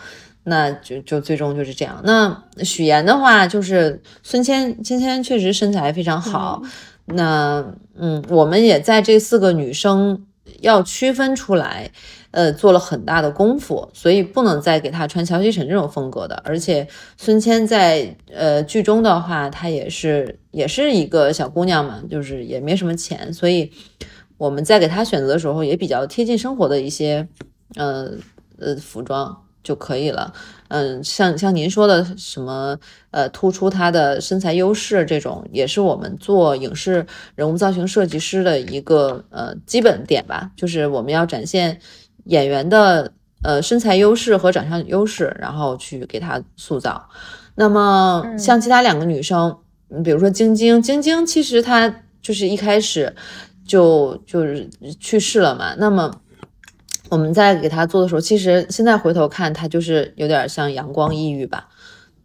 那就就最终就是这样。那许妍的话，就是孙谦，芊芊确实身材非常好。那嗯，我们也在这四个女生要区分出来，呃，做了很大的功夫，所以不能再给她穿乔西晨这种风格的。而且孙谦在呃剧中的话，她也是也是一个小姑娘嘛，就是也没什么钱，所以我们在给她选择的时候也比较贴近生活的一些呃呃服装就可以了。嗯，像像您说的什么，呃，突出她的身材优势这种，也是我们做影视人物造型设计师的一个呃基本点吧，就是我们要展现演员的呃身材优势和长相优势，然后去给他塑造。那么像其他两个女生，嗯比如说晶晶，晶晶其实她就是一开始就就是去世了嘛，那么。我们在给他做的时候，其实现在回头看，他就是有点像阳光抑郁吧，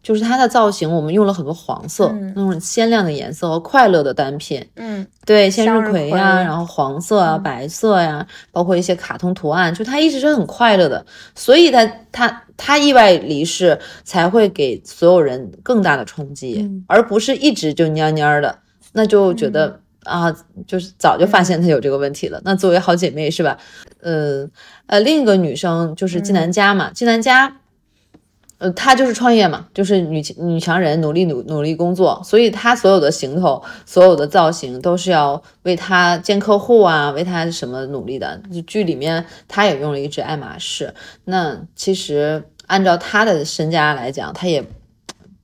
就是它的造型，我们用了很多黄色、嗯那种鲜亮的颜色和快乐的单品，嗯对，向日葵呀、葵然后黄色啊、嗯白色呀、包括一些卡通图案，就它一直是很快乐的，所以它它它意外离世才会给所有人更大的冲击，嗯而不是一直就蔫蔫的，那就觉得、啊，就是早就发现她有这个问题了。那作为好姐妹是吧？呃呃，另一个女生就是纪南佳嘛，纪南佳。呃，她就是创业嘛，就是女女强人，努力努努力工作，所以她所有的行头、所有的造型都是要为她见客户啊，为她什么努力的。就剧里面她也用了一只爱马仕，那其实按照她的身家来讲，她也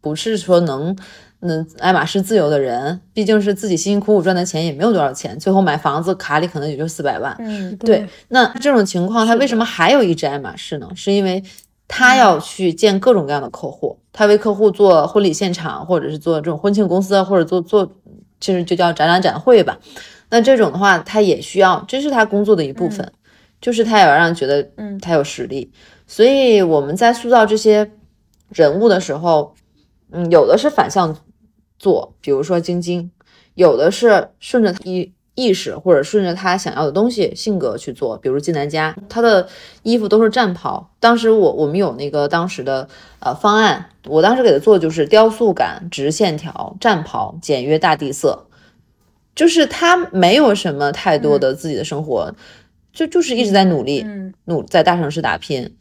不是说能。那爱马仕自由的人，毕竟是自己辛辛苦苦赚的钱，也没有多少钱，最后买房子卡里可能也就四百万。嗯对，那这种情况，他为什么还有一只爱马仕呢？是因为他要去见各种各样的客户，他为客户做婚礼现场，或者是做这种婚庆公司，或者做做，其实就叫展览展会吧。那这种的话，他也需要，这是他工作的一部分，就是他也要让人觉得嗯他有实力。所以我们在塑造这些人物的时候，嗯，有的是反向做，比如说晶晶，有的是顺着意意识，或者顺着他想要的东西性格去做。比如金南佳，他的衣服都是战袍。当时我我们有那个当时的呃方案，我当时给他做就是雕塑感、直线条、战袍、简约大地色，就是他没有什么太多的自己的生活，就就是一直在努力，嗯，努在大城市打拼。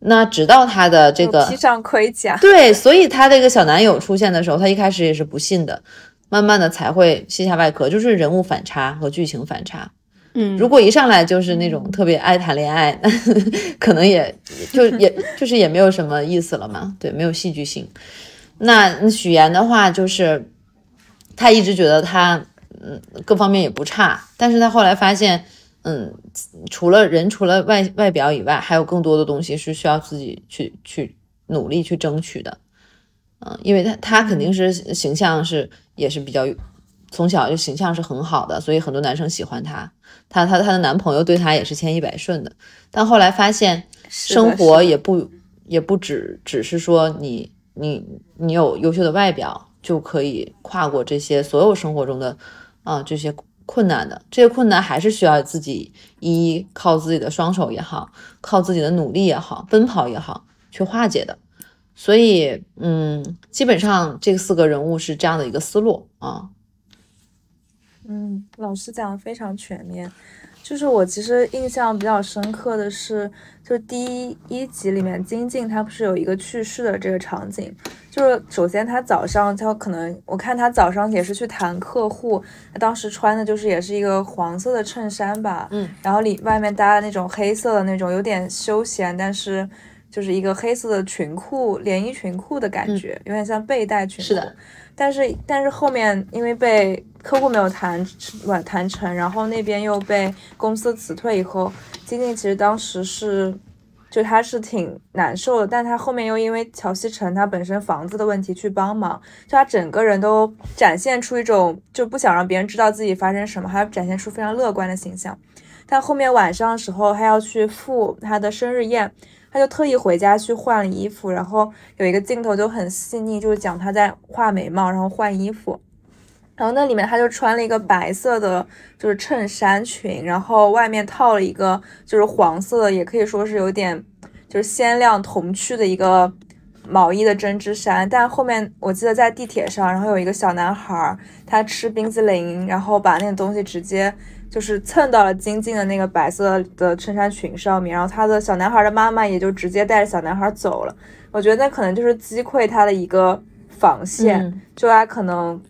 那直到他的这个披上盔甲，对，所以他这个小男友出现的时候，他一开始也是不信的，慢慢的才会卸下外壳，就是人物反差和剧情反差。嗯，如果一上来就是那种特别爱谈恋爱，[laughs] 可能也就也就是也没有什么意思了嘛，对，没有戏剧性。那许岩的话，就是他一直觉得他嗯各方面也不差，但是他后来发现，嗯，除了人除了外外表以外，还有更多的东西是需要自己去去努力去争取的。嗯，因为他他肯定是形象是也是比较从小就形象是很好的，所以很多男生喜欢他。她她她的男朋友对她也是千依百顺的，但后来发现生活也不也不只只是说你你你有优秀的外表就可以跨过这些所有生活中的啊这些困难的，这些困难还是需要自己依靠自己的双手也好，靠自己的努力也好，奔跑也好去化解的。所以，嗯，基本上这四个人物是这样的一个思路啊。嗯，老师讲的非常全面。就是我其实印象比较深刻的是，就第一集里面金靖他不是有一个去世的这个场景，就是首先他早上他可能我看他早上也是去谈客户，他当时穿的就是也是一个黄色的衬衫吧，嗯，然后里外面搭的那种黑色的那种有点休闲，但是就是一个黑色的裙裤连衣裙裤的感觉，有点像背带裙裤。是的。但是但是后面因为被客户没有谈完谈成，然后那边又被公司辞退以后，金靖其实当时是就他是挺难受的，但他后面又因为乔西城他本身房子的问题去帮忙，就他整个人都展现出一种就不想让别人知道自己发生什么，还展现出非常乐观的形象。但后面晚上的时候，他要去赴他的生日宴。他就特意回家去换了衣服，然后有一个镜头就很细腻，就是讲他在画眉毛，然后换衣服，然后那里面他就穿了一个白色的，就是衬衫裙，然后外面套了一个就是黄色的，也可以说是有点就是鲜亮童趣的一个毛衣的针织衫。但后面我记得在地铁上，然后有一个小男孩，他吃冰激凌，然后把那个东西直接。就是蹭到了金靖的那个白色的衬衫裙上面，然后他的小男孩的妈妈也就直接带着小男孩走了。我觉得那可能就是击溃他的一个防线，就他可能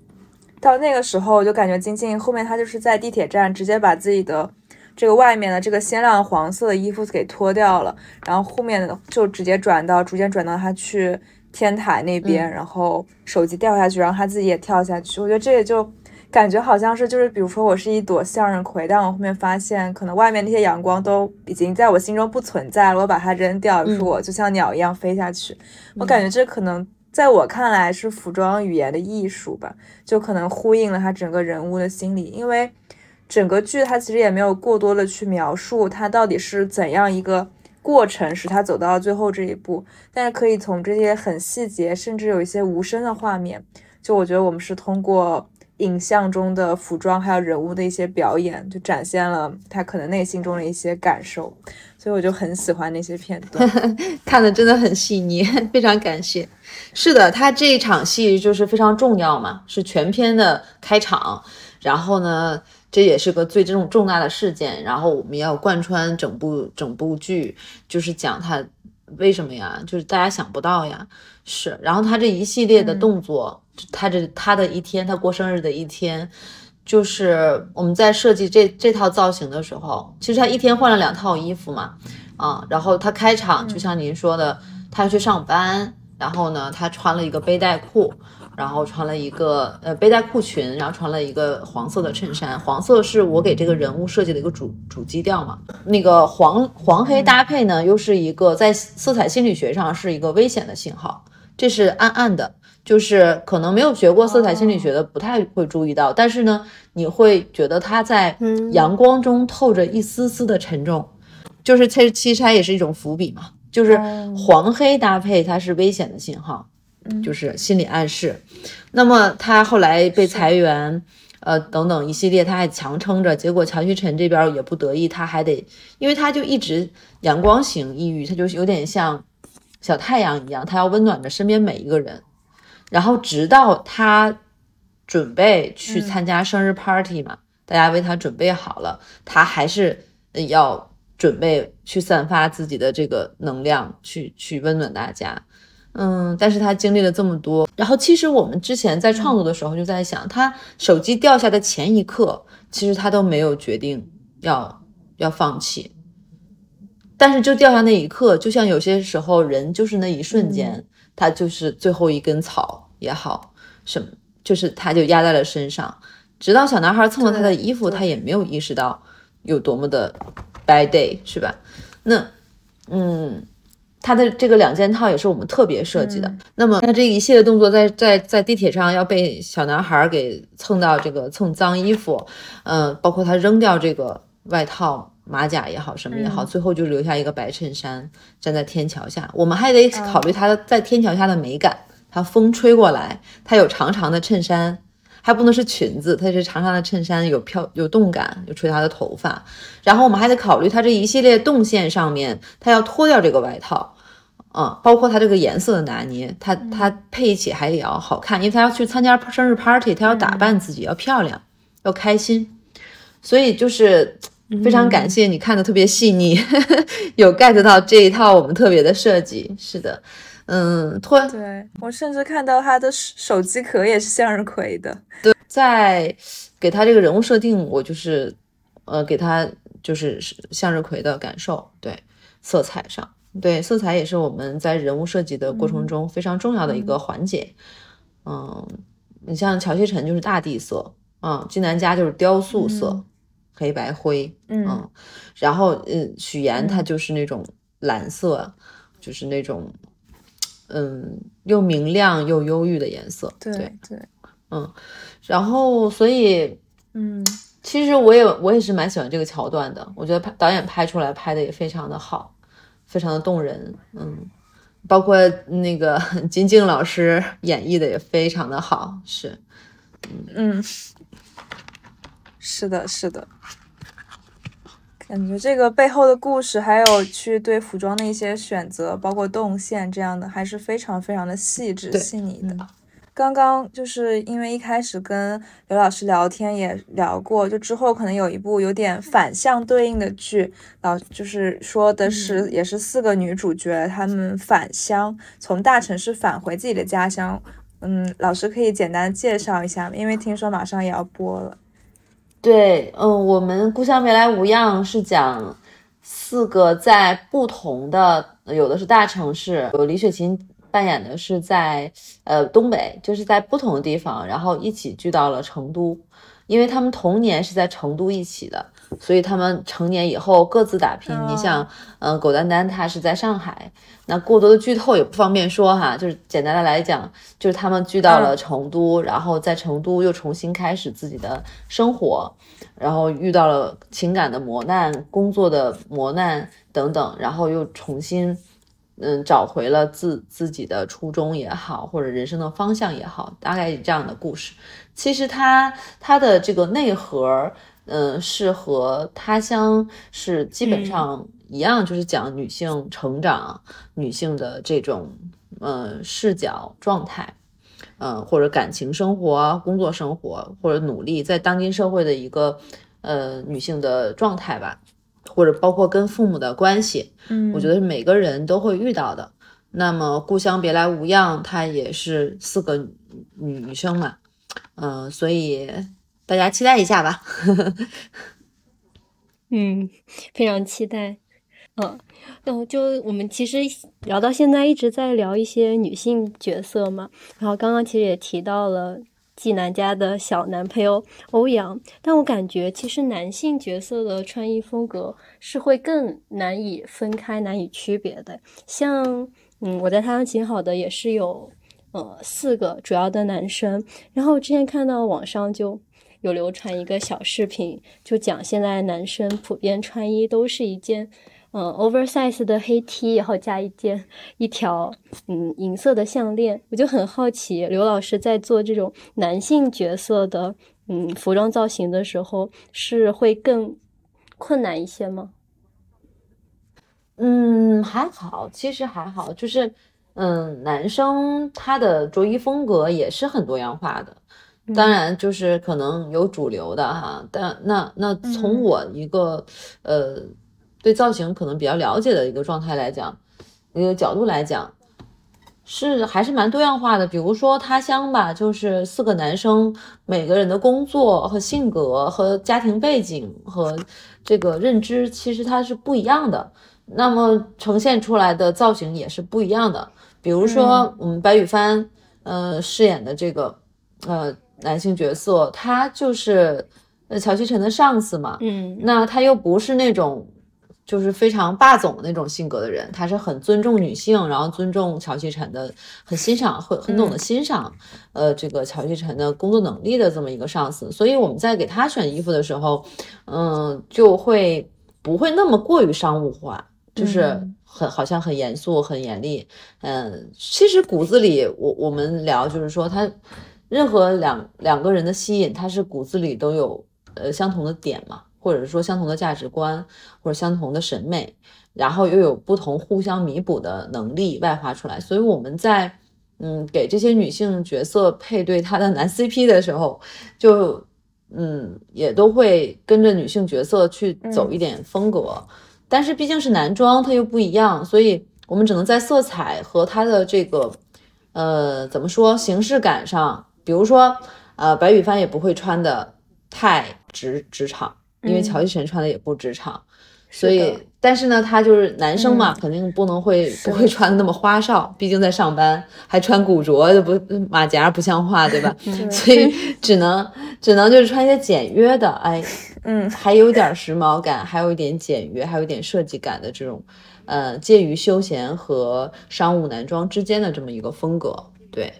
到那个时候我就感觉金靖后面她就是在地铁站直接把自己的这个外面的这个鲜亮黄色的衣服给脱掉了，然后后面就直接转到逐渐转到她去天台那边，然后手机掉下去，然后她自己也跳下去。我觉得这也就。感觉好像是，就是比如说我是一朵向日葵，但我后面发现，可能外面那些阳光都已经在我心中不存在了。我把它扔掉，是我就像鸟一样飞下去。我感觉这可能在我看来是服装语言的艺术吧，就可能呼应了他整个人物的心理。因为整个剧它其实也没有过多的去描述他到底是怎样一个过程使他走到了最后这一步，但是可以从这些很细节，甚至有一些无声的画面，就我觉得我们是通过。影像中的服装还有人物的一些表演，就展现了他可能内心中的一些感受，所以我就很喜欢那些片段，[laughs] 看的真的很细腻，[laughs] 非常感谢。是的，他这一场戏就是非常重要嘛，是全片的开场，然后呢，这也是个最这种重大的事件，然后我们要贯穿整部整部剧，就是讲他为什么呀，就是大家想不到呀，是，然后他这一系列的动作。他这他的一天，他过生日的一天，就是我们在设计这这套造型的时候，其实他一天换了两套衣服嘛，啊，然后他开场就像您说的，他要去上班，然后呢，他穿了一个背带裤，然后穿了一个呃背带裤裙，然后穿了一个黄色的衬衫，黄色是我给这个人物设计的一个主主基调嘛，那个黄黄黑搭配呢，又是一个在色彩心理学上是一个危险的信号，这是暗暗的。就是可能没有学过色彩心理学的不太会注意到，但是呢，你会觉得它在阳光中透着一丝丝的沉重，就是其其实它也是一种伏笔嘛，就是黄黑搭配它是危险的信号，就是心理暗示。那么他后来被裁员，呃等等一系列，他还强撑着。结果乔旭晨这边也不得意，他还得，因为他就一直阳光型抑郁，他就有点像小太阳一样，他要温暖着身边每一个人。然后直到他准备去参加生日 party 嘛，大家为他准备好了，他还是要准备去散发自己的这个能量，去去温暖大家。嗯，但是他经历了这么多，然后其实我们之前在创作的时候就在想，他手机掉下的前一刻，其实他都没有决定要要放弃，但是就掉下那一刻，就像有些时候人就是那一瞬间，他就是最后一根草也好，什么就是他就压在了身上，直到小男孩蹭了他的衣服，他也没有意识到有多么的 bad day，是吧？那嗯。他的这个两件套也是我们特别设计的。那么他这一系列动作，在在在地铁上要被小男孩给蹭到这个蹭脏衣服，嗯，包括他扔掉这个外套、马甲也好，什么也好，最后就留下一个白衬衫站在天桥下。我们还得考虑他在天桥下的美感。他风吹过来，它有长长的衬衫，还不能是裙子，它是长长的衬衫，有飘有动感，有吹它的头发。然后我们还得考虑它这一系列动线上面，它要脱掉这个外套。嗯，包括它这个颜色的拿捏，它它配起还也要好看，因为他要去参加生日 party，他要打扮自己，要漂亮，要开心，所以就是非常感谢你看的特别细腻，[laughs] 有 get 到这一套我们特别的设计。是的，嗯，脱，对我甚至看到他的手机壳也是向日葵的。对，在给他这个人物设定，我就是呃给他就是向日葵的感受，对，色彩上。对，色彩也是我们在人物设计的过程中非常重要的一个环节。嗯，你像乔西晨就是大地色，嗯，金南佳就是雕塑色，黑白灰，嗯，然后嗯，许岩他就是那种蓝色，就是那种嗯又明亮又忧郁的颜色。对对，嗯，然后所以嗯，其实我也我也是蛮喜欢这个桥段的，我觉得拍导演拍出来拍的也非常的好。非常的动人，嗯，包括那个金靖老师 [laughs] 演绎的也非常的好，是，嗯，是的，是的，感觉这个背后的故事，还有去对服装的一些选择，包括动线这样的，还是非常非常的细致细腻的。刚刚就是因为一开始跟刘老师聊天也聊过，就之后可能有一部有点反向对应的剧，老就是说的是也是四个女主角，她们返乡，从大城市返回自己的家乡。嗯，老师可以简单介绍一下吗？因为听说马上也要播了。对，嗯，我们《故乡别来无恙》是讲四个在不同的，有的是大城市，有李雪琴。扮演的是在呃东北，就是在不同的地方，然后一起聚到了成都，因为他们童年是在成都一起的，所以他们成年以后各自打拼。你像，嗯，狗丹丹他是在上海，那过多的剧透也不方便说哈，就是简单的来讲，就是他们聚到了成都，然后在成都又重新开始自己的生活，然后遇到了情感的磨难、工作的磨难等等，然后又重新。嗯，找回了自自己的初衷也好，或者人生的方向也好，大概这样的故事。其实它它的这个内核，嗯，是和他乡是基本上一样，就是讲女性成长、女性的这种嗯视角状态，嗯，或者感情生活、工作生活，或者努力在当今社会的一个呃女性的状态吧。或者包括跟父母的关系，嗯，我觉得是每个人都会遇到的。那么《故乡别来无恙》它也是四个女生嘛，嗯，所以大家期待一下吧。[laughs] 嗯，非常期待。嗯，然后就我们其实聊到现在一直在聊一些女性角色嘛，然后刚刚其实也提到了。纪南家的小男朋友欧阳，但我感觉其实男性角色的穿衣风格是会更难以分开、难以区别的。像，嗯，我在他乡挺好的也是有，呃，四个主要的男生。然后之前看到网上就有流传一个小视频，就讲现在男生普遍穿衣都是一件，嗯 oversize 的黑 T，然后加一件一条嗯银色的项链，我就很好奇刘老师在做这种男性角色的嗯服装造型的时候，是会更困难一些吗？嗯，还好，其实还好，就是嗯，男生他的着衣风格也是很多样化的。当然，就是可能有主流的哈，但那那从我一个呃对造型可能比较了解的一个状态来讲，一个角度来讲，是还是蛮多样化的。比如说他乡吧，就是四个男生，每个人的工作和性格和家庭背景和这个认知，其实它是不一样的，那么呈现出来的造型也是不一样的。比如说我们白羽帆呃饰演的这个呃。男性角色，他就是呃乔西晨的上司嘛，嗯，那他又不是那种就是非常霸总的那种性格的人，他是很尊重女性，然后尊重乔西晨的，很欣赏，会很懂得欣赏，呃，这个乔西晨的工作能力的这么一个上司，所以我们在给他选衣服的时候，嗯，就会不会那么过于商务化，就是很好像很严肃、很严厉，嗯，其实骨子里，我我们聊就是说他。任何两两个人的吸引，他是骨子里都有呃相同的点嘛，或者说相同的价值观，或者相同的审美，然后又有不同互相弥补的能力外化出来。所以我们在嗯给这些女性角色配对她的男 [laughs] CP 的时候，就嗯也都会跟着女性角色去走一点风格，但是毕竟是男装，它又不一样，所以我们只能在色彩和它的这个呃怎么说形式感上。比如说，呃，白羽帆也不会穿的太职职场，因为乔一晨穿的也不职场，所以，但是呢，他就是男生嘛，肯定不能会不会穿的那么花哨，毕竟在上班还穿古着，不马甲不像话，对吧？[laughs] 所以只能只能就是穿一些简约的，哎，嗯，还有点时髦感，还有一点简约，还有一点设计感的这种，呃，介于休闲和商务男装之间的这么一个风格，对。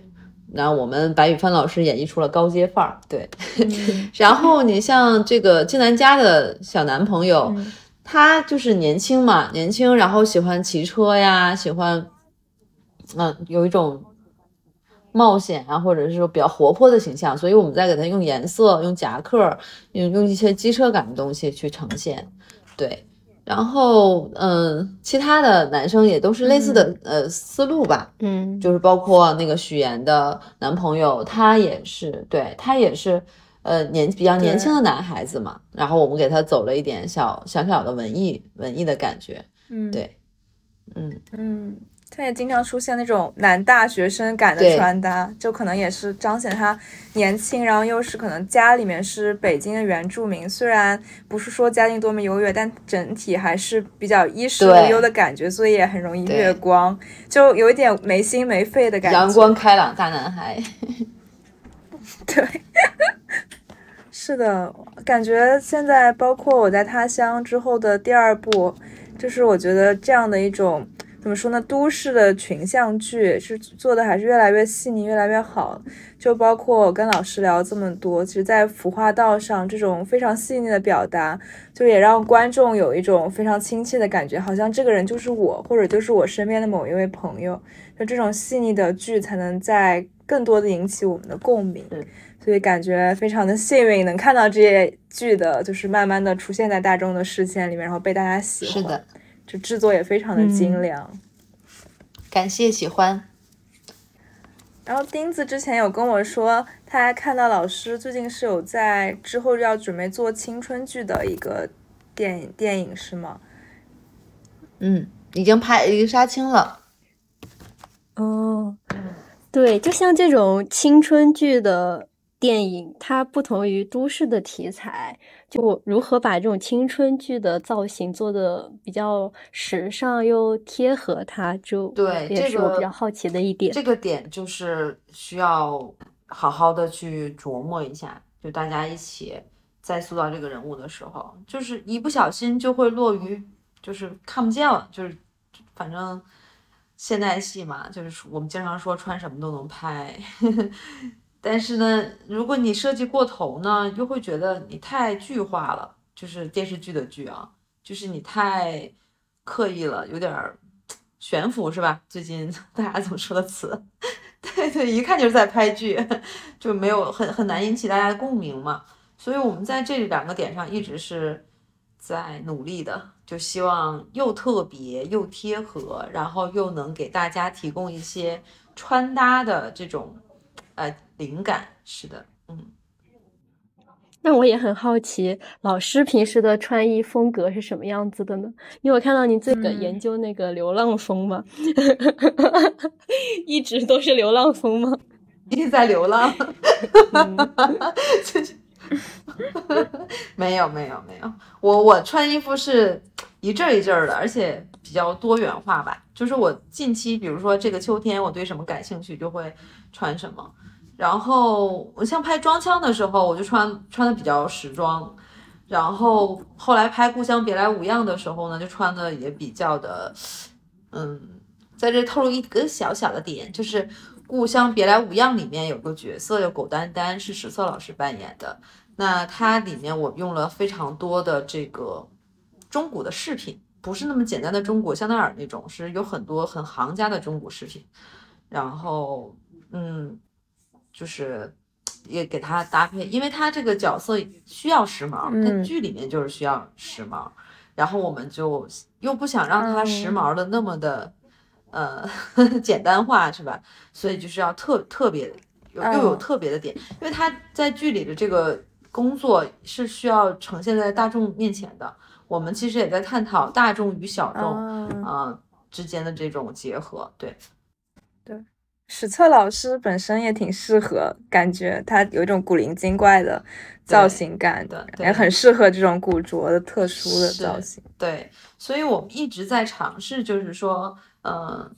那我们白羽帆老师演绎出了高阶范儿，对。[laughs] 然后你像这个金南家的小男朋友，他就是年轻嘛，年轻，然后喜欢骑车呀，喜欢，嗯，有一种冒险啊，或者是说比较活泼的形象，所以我们在给他用颜色、用夹克、用用一些机车感的东西去呈现，对。然后，嗯，其他的男生也都是类似的呃思路吧，嗯，就是包括那个许岩的男朋友，他也是，对他也是，呃，年比较年轻的男孩子嘛。然后我们给他走了一点小小小的文艺文艺的感觉，嗯，对，嗯。嗯。他也经常出现那种男大学生感的穿搭，就可能也是彰显他年轻，然后又是可能家里面是北京的原住民，虽然不是说家境多么优越，但整体还是比较衣食无忧的感觉，所以也很容易月光，就有一点没心没肺的感觉。阳光开朗大男孩。[laughs] 对，是的，感觉现在包括我在他乡之后的第二部，就是我觉得这样的一种。怎么说呢？都市的群像剧是做的还是越来越细腻，越来越好。就包括我跟老师聊这么多，其实，在服化道上，这种非常细腻的表达，就也让观众有一种非常亲切的感觉，好像这个人就是我，或者就是我身边的某一位朋友。就这种细腻的剧，才能在更多的引起我们的共鸣。所以感觉非常的幸运，能看到这些剧的，就是慢慢的出现在大众的视线里面，然后被大家喜欢。是的。就制作也非常的精良，感谢喜欢。然后钉子之前有跟我说，他看到老师最近是有在之后要准备做青春剧的一个电影，电影是吗？嗯，已经拍，已经杀青了。哦，对，就像这种青春剧的电影，它不同于都市的题材。就如何把这种青春剧的造型做的比较时尚又贴合它，就对，也是我比较好奇的一点。这个点就是需要好好的去琢磨一下，就大家一起在塑造这个人物的时候，就是一不小心就会落于就是看不见了，就是反正现代戏嘛，就是我们经常说穿什么都能拍。但是呢，如果你设计过头呢，又会觉得你太剧化了，就是电视剧的剧啊，就是你太刻意了，有点悬浮，是吧？最近 [laughs] 大家怎么说的词？[laughs] 对对，一看就是在拍剧，[laughs] 就没有很很难引起大家的共鸣嘛。所以我们在这两个点上一直是在努力的，就希望又特别又贴合，然后又能给大家提供一些穿搭的这种呃灵感。是的，嗯。那我也很好奇，老师平时的穿衣风格是什么样子的呢？因为我看到您最近研究那个流浪风嘛，[laughs] 一直都是流浪风吗？一直在流浪，[laughs] 没有没有没有，我我穿衣服是一阵一阵的，而且比较多元化吧。就是我近期，比如说这个秋天，我对什么感兴趣，就会穿什么。然后我像拍装腔的时候，我就穿穿的比较时装。然后后来拍《故乡别来无恙》的时候呢，就穿的也比较的，嗯，在这透露一个小小的点，就是《故乡别来无恙》里面有个角色叫狗丹丹，是史策老师扮演的。那它里面我用了非常多的这个中古的饰品，不是那么简单的中古香奈儿那种，是有很多很行家的中古饰品。然后，嗯。就是也给他搭配，因为他这个角色需要时髦，他剧里面就是需要时髦，然后我们就又不想让他时髦的那么的呃 [laughs] 简单化，是吧？所以就是要特特别又又有特别的点，因为他在剧里的这个工作是需要呈现在大众面前的。我们其实也在探讨大众与小众啊之间的这种结合，对对。史策老师本身也挺适合，感觉他有一种古灵精怪的造型感的，也很适合这种古着的特殊的造型。对，所以我们一直在尝试，就是说，嗯，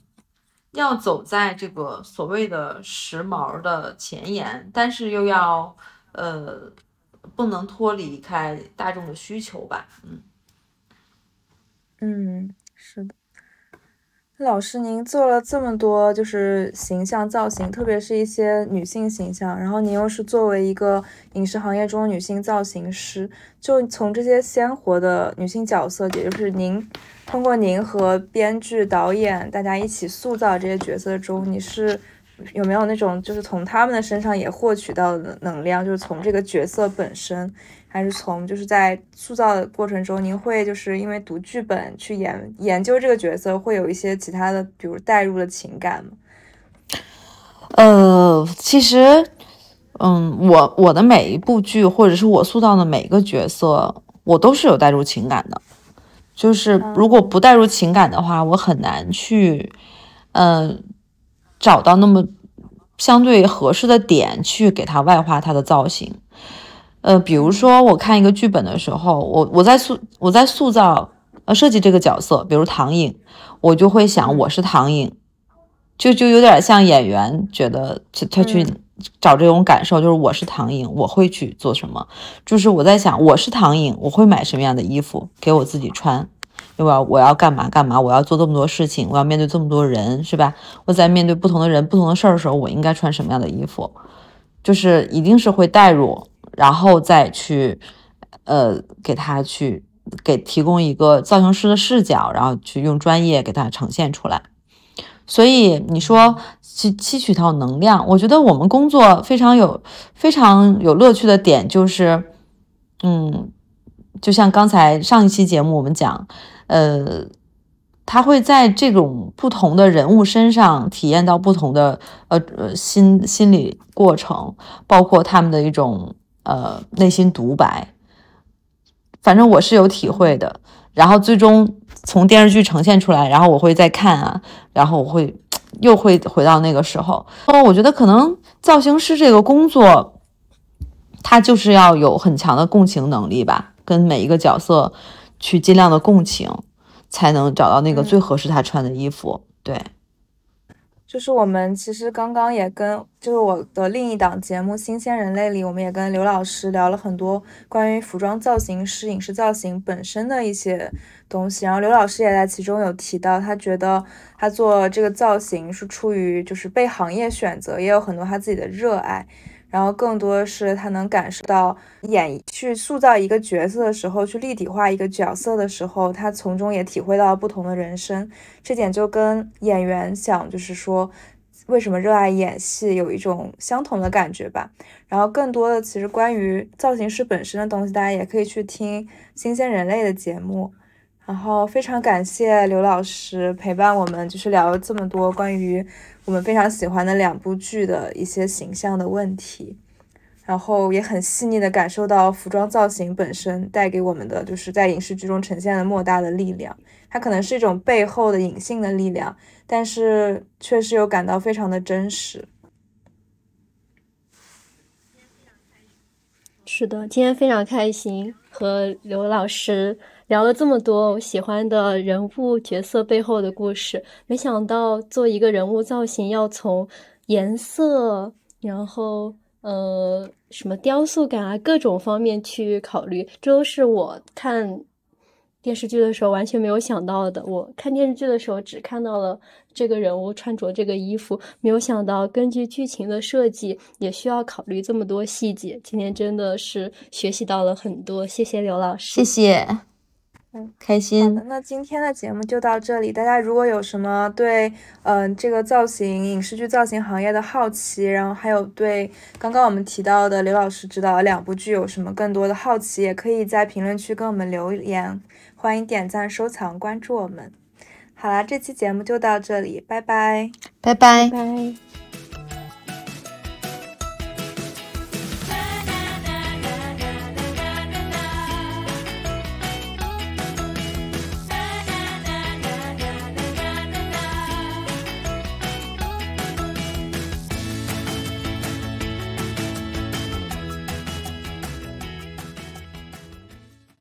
要走在这个所谓的时髦的前沿，但是又要，呃，不能脱离开大众的需求吧？嗯，嗯。老师，您做了这么多就是形象造型，特别是一些女性形象，然后您又是作为一个影视行业中女性造型师，就从这些鲜活的女性角色，也就是您通过您和编剧、导演大家一起塑造这些角色中，你是有没有那种就是从他们的身上也获取到的能量，就是从这个角色本身。还是从就是在塑造的过程中，您会就是因为读剧本去研研究这个角色，会有一些其他的，比如带入的情感吗？呃，其实，嗯，我我的每一部剧，或者是我塑造的每一个角色，我都是有带入情感的。就是如果不带入情感的话，我很难去，嗯，找到那么相对合适的点去给他外化他的造型。呃，比如说我看一个剧本的时候，我我在塑我在塑造呃设计这个角色，比如唐颖，我就会想我是唐颖，就就有点像演员觉得他他去找这种感受，就是我是唐颖，我会去做什么？就是我在想我是唐颖，我会买什么样的衣服给我自己穿？对吧我要干嘛干嘛？我要做这么多事情，我要面对这么多人，是吧？我在面对不同的人、不同的事儿的时候，我应该穿什么样的衣服？就是一定是会带入。然后再去，呃，给他去给提供一个造型师的视角，然后去用专业给他呈现出来。所以你说去吸取到能量，我觉得我们工作非常有非常有乐趣的点就是，嗯，就像刚才上一期节目我们讲，呃，他会在这种不同的人物身上体验到不同的呃呃心心理过程，包括他们的一种。呃，内心独白，反正我是有体会的。然后最终从电视剧呈现出来，然后我会再看啊，然后我会 [tsk] 又会回到那个时候。哦，我觉得可能造型师这个工作，他就是要有很强的共情能力吧，跟每一个角色去尽量的共情，才能找到那个最合适他穿的衣服。对。就是我们其实刚刚也跟，就是我的另一档节目《新鲜人类》里，我们也跟刘老师聊了很多关于服装造型师、影视造型本身的一些东西。然后刘老师也在其中有提到，他觉得他做这个造型是出于就是被行业选择，也有很多他自己的热爱。然后更多的是他能感受到演去塑造一个角色的时候，去立体化一个角色的时候，他从中也体会到不同的人生。这点就跟演员想就是说为什么热爱演戏有一种相同的感觉吧。然后更多的其实关于造型师本身的东西，大家也可以去听新鲜人类的节目。然后非常感谢刘老师陪伴我们，就是聊了这么多关于。我们非常喜欢的两部剧的一些形象的问题，然后也很细腻的感受到服装造型本身带给我们的，就是在影视剧中呈现的莫大的力量。它可能是一种背后的隐性的力量，但是确实又感到非常的真实。是的，今天非常开心和刘老师。聊了这么多我喜欢的人物角色背后的故事，没想到做一个人物造型要从颜色，然后呃什么雕塑感啊各种方面去考虑，这都是我看电视剧的时候完全没有想到的。我看电视剧的时候只看到了这个人物穿着这个衣服，没有想到根据剧情的设计也需要考虑这么多细节。今天真的是学习到了很多，谢谢刘老师，谢谢。嗯，开心。那今天的节目就到这里。大家如果有什么对嗯这个造型影视剧造型行业的好奇，然后还有对刚刚我们提到的刘老师指导的两部剧有什么更多的好奇，也可以在评论区跟我们留言。欢迎点赞、收藏、关注我们。好啦，这期节目就到这里，拜拜，拜拜，拜。